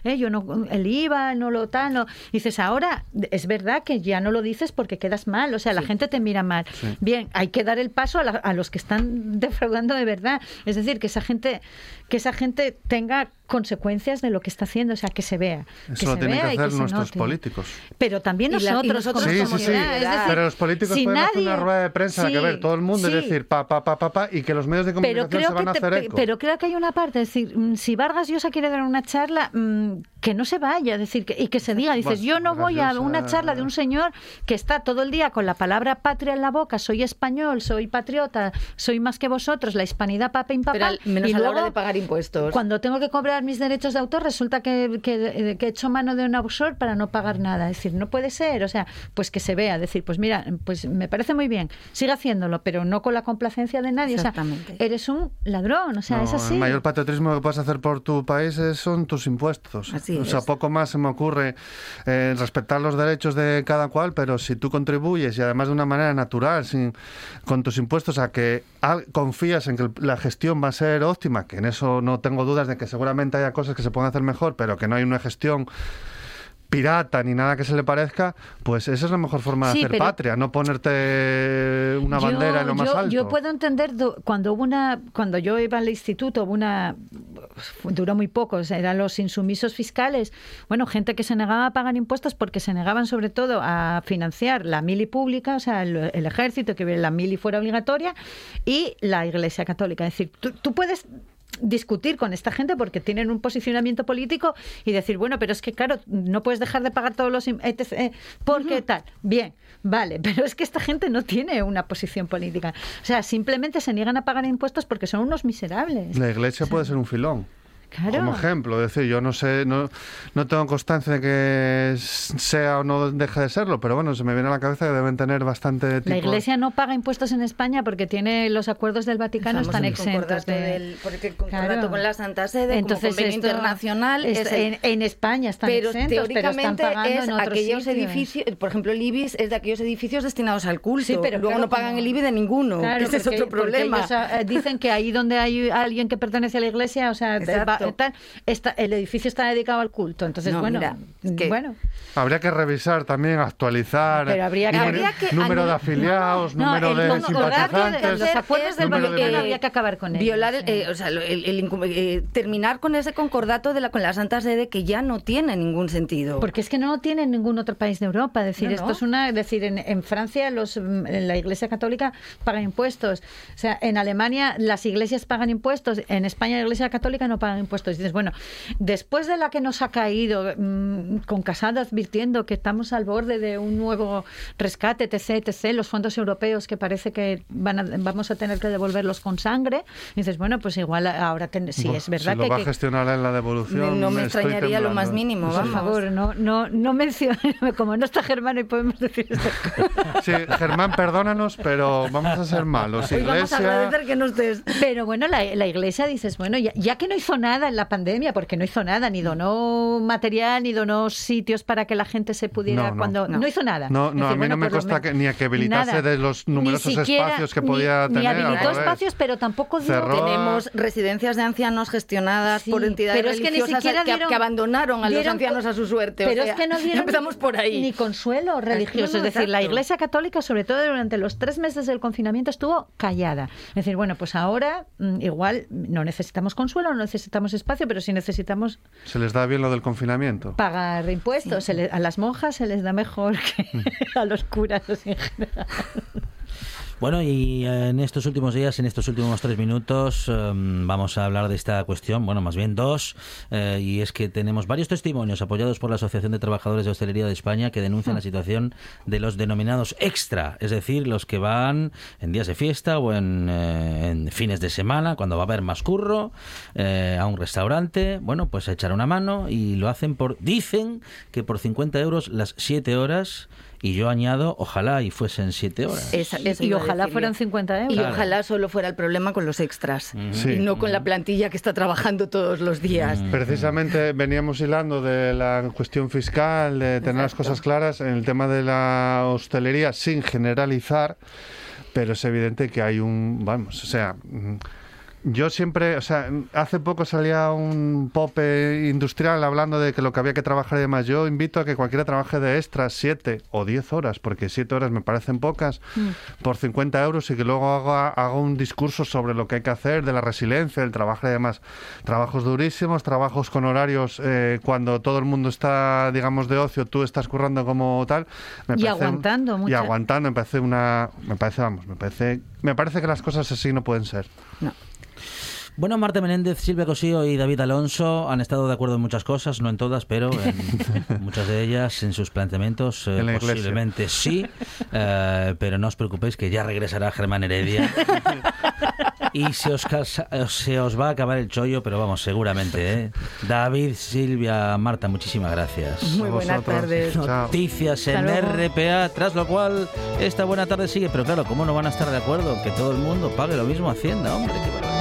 eh, yo no, el IVA, no lo tal, no. Dices, ahora es verdad que ya no lo dices porque quedas mal, o sea, la gente te mira mal. Bien, hay que dar el paso a, la- a los que están defraudando de verdad. Es decir, que esa gente, que esa gente tenga consecuencias de lo que está haciendo, o sea, que se vea.
Eso
que
lo
se
tienen que
vea
hacer nuestros
note.
políticos.
Pero también
Y la-
nosotros,
nosotros
Sí,
como
sí, sí.
Es decir,
pero los políticos
si
pueden hacer una rueda de prensa que ver todo el mundo y decir pa, pa, pa, pa, pa, y que los medios de
pero
comunicación
creo
se van
que
a hacer eco.
pero creo que hay una parte, es decir, mm, si Vargas Llosa quiere dar una charla, mm, que no se vaya, es decir, que, y que se diga, dices, yo no voy a una charla de un señor que está todo el día con la palabra patria en la boca, soy español, soy patriota, soy más que vosotros, la hispanidad papa y
Pero al- menos
y
a la
luego,
hora de pagar impuestos.
Cuando tengo que cobrar mis derechos de autor, resulta que, que- que he hecho mano de un offshore para no pagar nada. Es decir, no puede ser. O sea, pues que se vea. Decir, pues mira, pues me parece muy bien, sigue haciéndolo, pero no con la complacencia de nadie. O sea,
Exactamente.
eres un ladrón. O sea,
No,
es así.
El mayor patriotismo que puedes hacer por tu país es- son tus impuestos.
Así
o sea,
es.
poco más se me ocurre eh, respetar los derechos de cada cual, pero si tú contribuyes y además de una manera natural, sin, con tus impuestos, a que al- confías en que la gestión va a ser óptima, que en eso no tengo dudas de que seguramente haya cosas que se pueden hacer mejor, pero que no hay una gestión pirata ni nada que se le parezca, pues esa es la mejor forma de hacer patria, no ponerte una
Yo-
bandera en lo más
yo,
alto.
Yo puedo entender do- cuando hubo una, cuando yo iba al instituto, hubo una, duró muy poco, o sea, eran los insumisos fiscales. Bueno, gente que se negaba a pagar impuestos porque se negaban sobre todo a financiar la mili pública, o sea, el, el ejército, que la mili fuera obligatoria, y la Iglesia Católica. Es decir, tú, tú puedes discutir con esta gente porque tienen un posicionamiento político y decir, bueno, pero es que claro, no puedes dejar de pagar todos los etc, porque tal. Bien, vale, pero es que esta gente no tiene una posición política. O sea, simplemente se niegan a pagar impuestos porque son unos miserables.
La iglesia puede ser un filón.
Claro.
como ejemplo. Es decir, yo no sé, no, no tengo constancia de que sea o no deje de serlo, pero bueno, se me viene a la cabeza que deben tener bastante tipo...
La Iglesia no paga impuestos en España porque tiene los acuerdos del Vaticano
Estamos
están
en
exentos de...
del- porque el
Claro.
con la Santa Sede,
Entonces
como convenio
esto
internacional,
es-
es el-
en, en España están
pero
exentos, pero están
es
en otros
aquellos
sitios.
edificios, por ejemplo, el IBIS es de aquellos edificios destinados al culto.
Sí, pero
luego
claro,
no pagan
como-
el IBI de ninguno.
Claro,
Ese es otro problema.
ellos, eh, dicen que ahí donde hay alguien que pertenece a la iglesia, o sea, tal, está, el edificio está dedicado al culto. Entonces,
No,
bueno,
mira, es que-
bueno.
Habría que revisar también, actualizar
Pero habría que-
número,
Habría que
número de afiliados,
No,
número
el
de simpatizantes.
los acuerdos del Vaticano habría que acabar con ellos.
Violar, el-
sí.
eh, o sea, lo- el- el eh, terminar con ese concordato de la, con la Santa Sede que ya no tiene ningún sentido.
Porque es que no lo tiene en ningún otro país de Europa. Es decir,
No,
esto
no.
es una. Es decir, en, en Francia los, mm, la Iglesia Católica paga impuestos. O sea, en Alemania las iglesias pagan impuestos. En España la Iglesia Católica no paga impuestos. Y dices, bueno, después de la que nos ha caído, mm, con Casado advirtiendo que estamos al borde de un nuevo rescate, etc., etc., los fondos europeos que parece que van a- vamos a tener que devolverlos con sangre, dices, bueno, pues igual ahora ten- sí,
Buah,
es verdad
si lo
que
va a
que
gestionar en la devolución.
no me
estoy
extrañaría lo más mínimo,
por
vamos.
favor, no, no, no mencione, como no está Germán y podemos decir estas cosas.
Sí, Germán, perdónanos, pero vamos a ser malos.
Hoy vamos a
Iglesia,
agradecer que no estés.
Pero bueno, la, la iglesia dices, bueno, ya, ya que no hizo nada en la pandemia, porque no hizo nada, ni donó material, ni donó sitios para que la gente se pudiera
No, no.
cuando no. hizo nada.
No, no, a mí
bueno,
no me consta que, ni a que habilitase
nada.
de los
Ni
numerosos
siquiera-
espacios que
ni-
podía
ni
tener. al
habilitó espacios, pero tampoco dio.
Tenemos residencias de ancianos gestionadas
Sí,
por entidades
pero es que ni
religiosas
siquiera
que,
dieron-
que abandonaron a los ancianos a su suerte. o
Pero
sea,
es que no dieron
empezamos por ahí.
ni consuelo religioso. es decir, la. Iglesia Católica, sobre todo durante los tres meses del confinamiento, estuvo callada. Es decir, bueno, pues ahora mm, igual no necesitamos consuelo, no necesitamos espacio, pero sí necesitamos
Se les da bien lo del confinamiento.
pagar impuestos. Se le- a las monjas se les da mejor que a los curas en general.
Bueno, y eh, en estos últimos días, en estos últimos tres minutos, em, vamos a hablar de esta cuestión, bueno, más bien dos, eh, y es que tenemos varios testimonios apoyados por la Asociación de Trabajadores de Hostelería de España que denuncian la situación de los denominados extra, es decir, los que van en días de fiesta o en, eh, en fines de semana, cuando va a haber más curro, eh, a un restaurante, bueno, pues a echar una mano y lo hacen por, dicen que por 50 euros las 7 horas. Y yo añado, ojalá y fuesen siete horas.
Esa-
y ojalá fueran
yo.
50 euros.
Y
Claro.
ojalá solo fuera el problema con los extras
Sí.
y no con la plantilla que está trabajando todos los días.
Precisamente veníamos hilando de la cuestión fiscal, de tener las cosas claras en el tema de la hostelería sin generalizar, pero es evidente que hay un, vamos, o sea, mm, yo siempre, o sea, hace poco salía un pope industrial hablando de que lo que había que trabajar y demás. Yo invito a que cualquiera trabaje de extras 7 o 10 horas, porque 7 horas me parecen pocas, por 50 euros y que luego haga, haga un discurso sobre lo que hay que hacer, de la resiliencia, del trabajo y demás. Trabajos durísimos, trabajos con horarios eh, cuando todo el mundo está, digamos, de ocio, tú estás currando como tal. Me
Y
parece
aguantando
Y
mucha-
aguantando, me parece una... Me parece, vamos, me parece... Me parece que las cosas así no pueden ser.
No.
Bueno, Marta Menéndez, Silvia Cosío y David Alonso han estado de acuerdo en muchas cosas, no en todas, pero en muchas de ellas, en sus planteamientos, eh,
En la iglesia.
posiblemente sí. Eh, pero no os preocupéis que ya regresará Germán Heredia. Y se os, casa- se os va a acabar el chollo, pero vamos, seguramente. ¿eh? David, Silvia, Marta, muchísimas gracias.
Muy buenas tardes.
Chao.
Noticias en
Hasta luego.
RPA, tras lo cual esta buena tarde sigue, pero claro, ¿cómo no van a estar de acuerdo en que todo el mundo pague lo mismo a Hacienda? Hombre, qué barbaridad.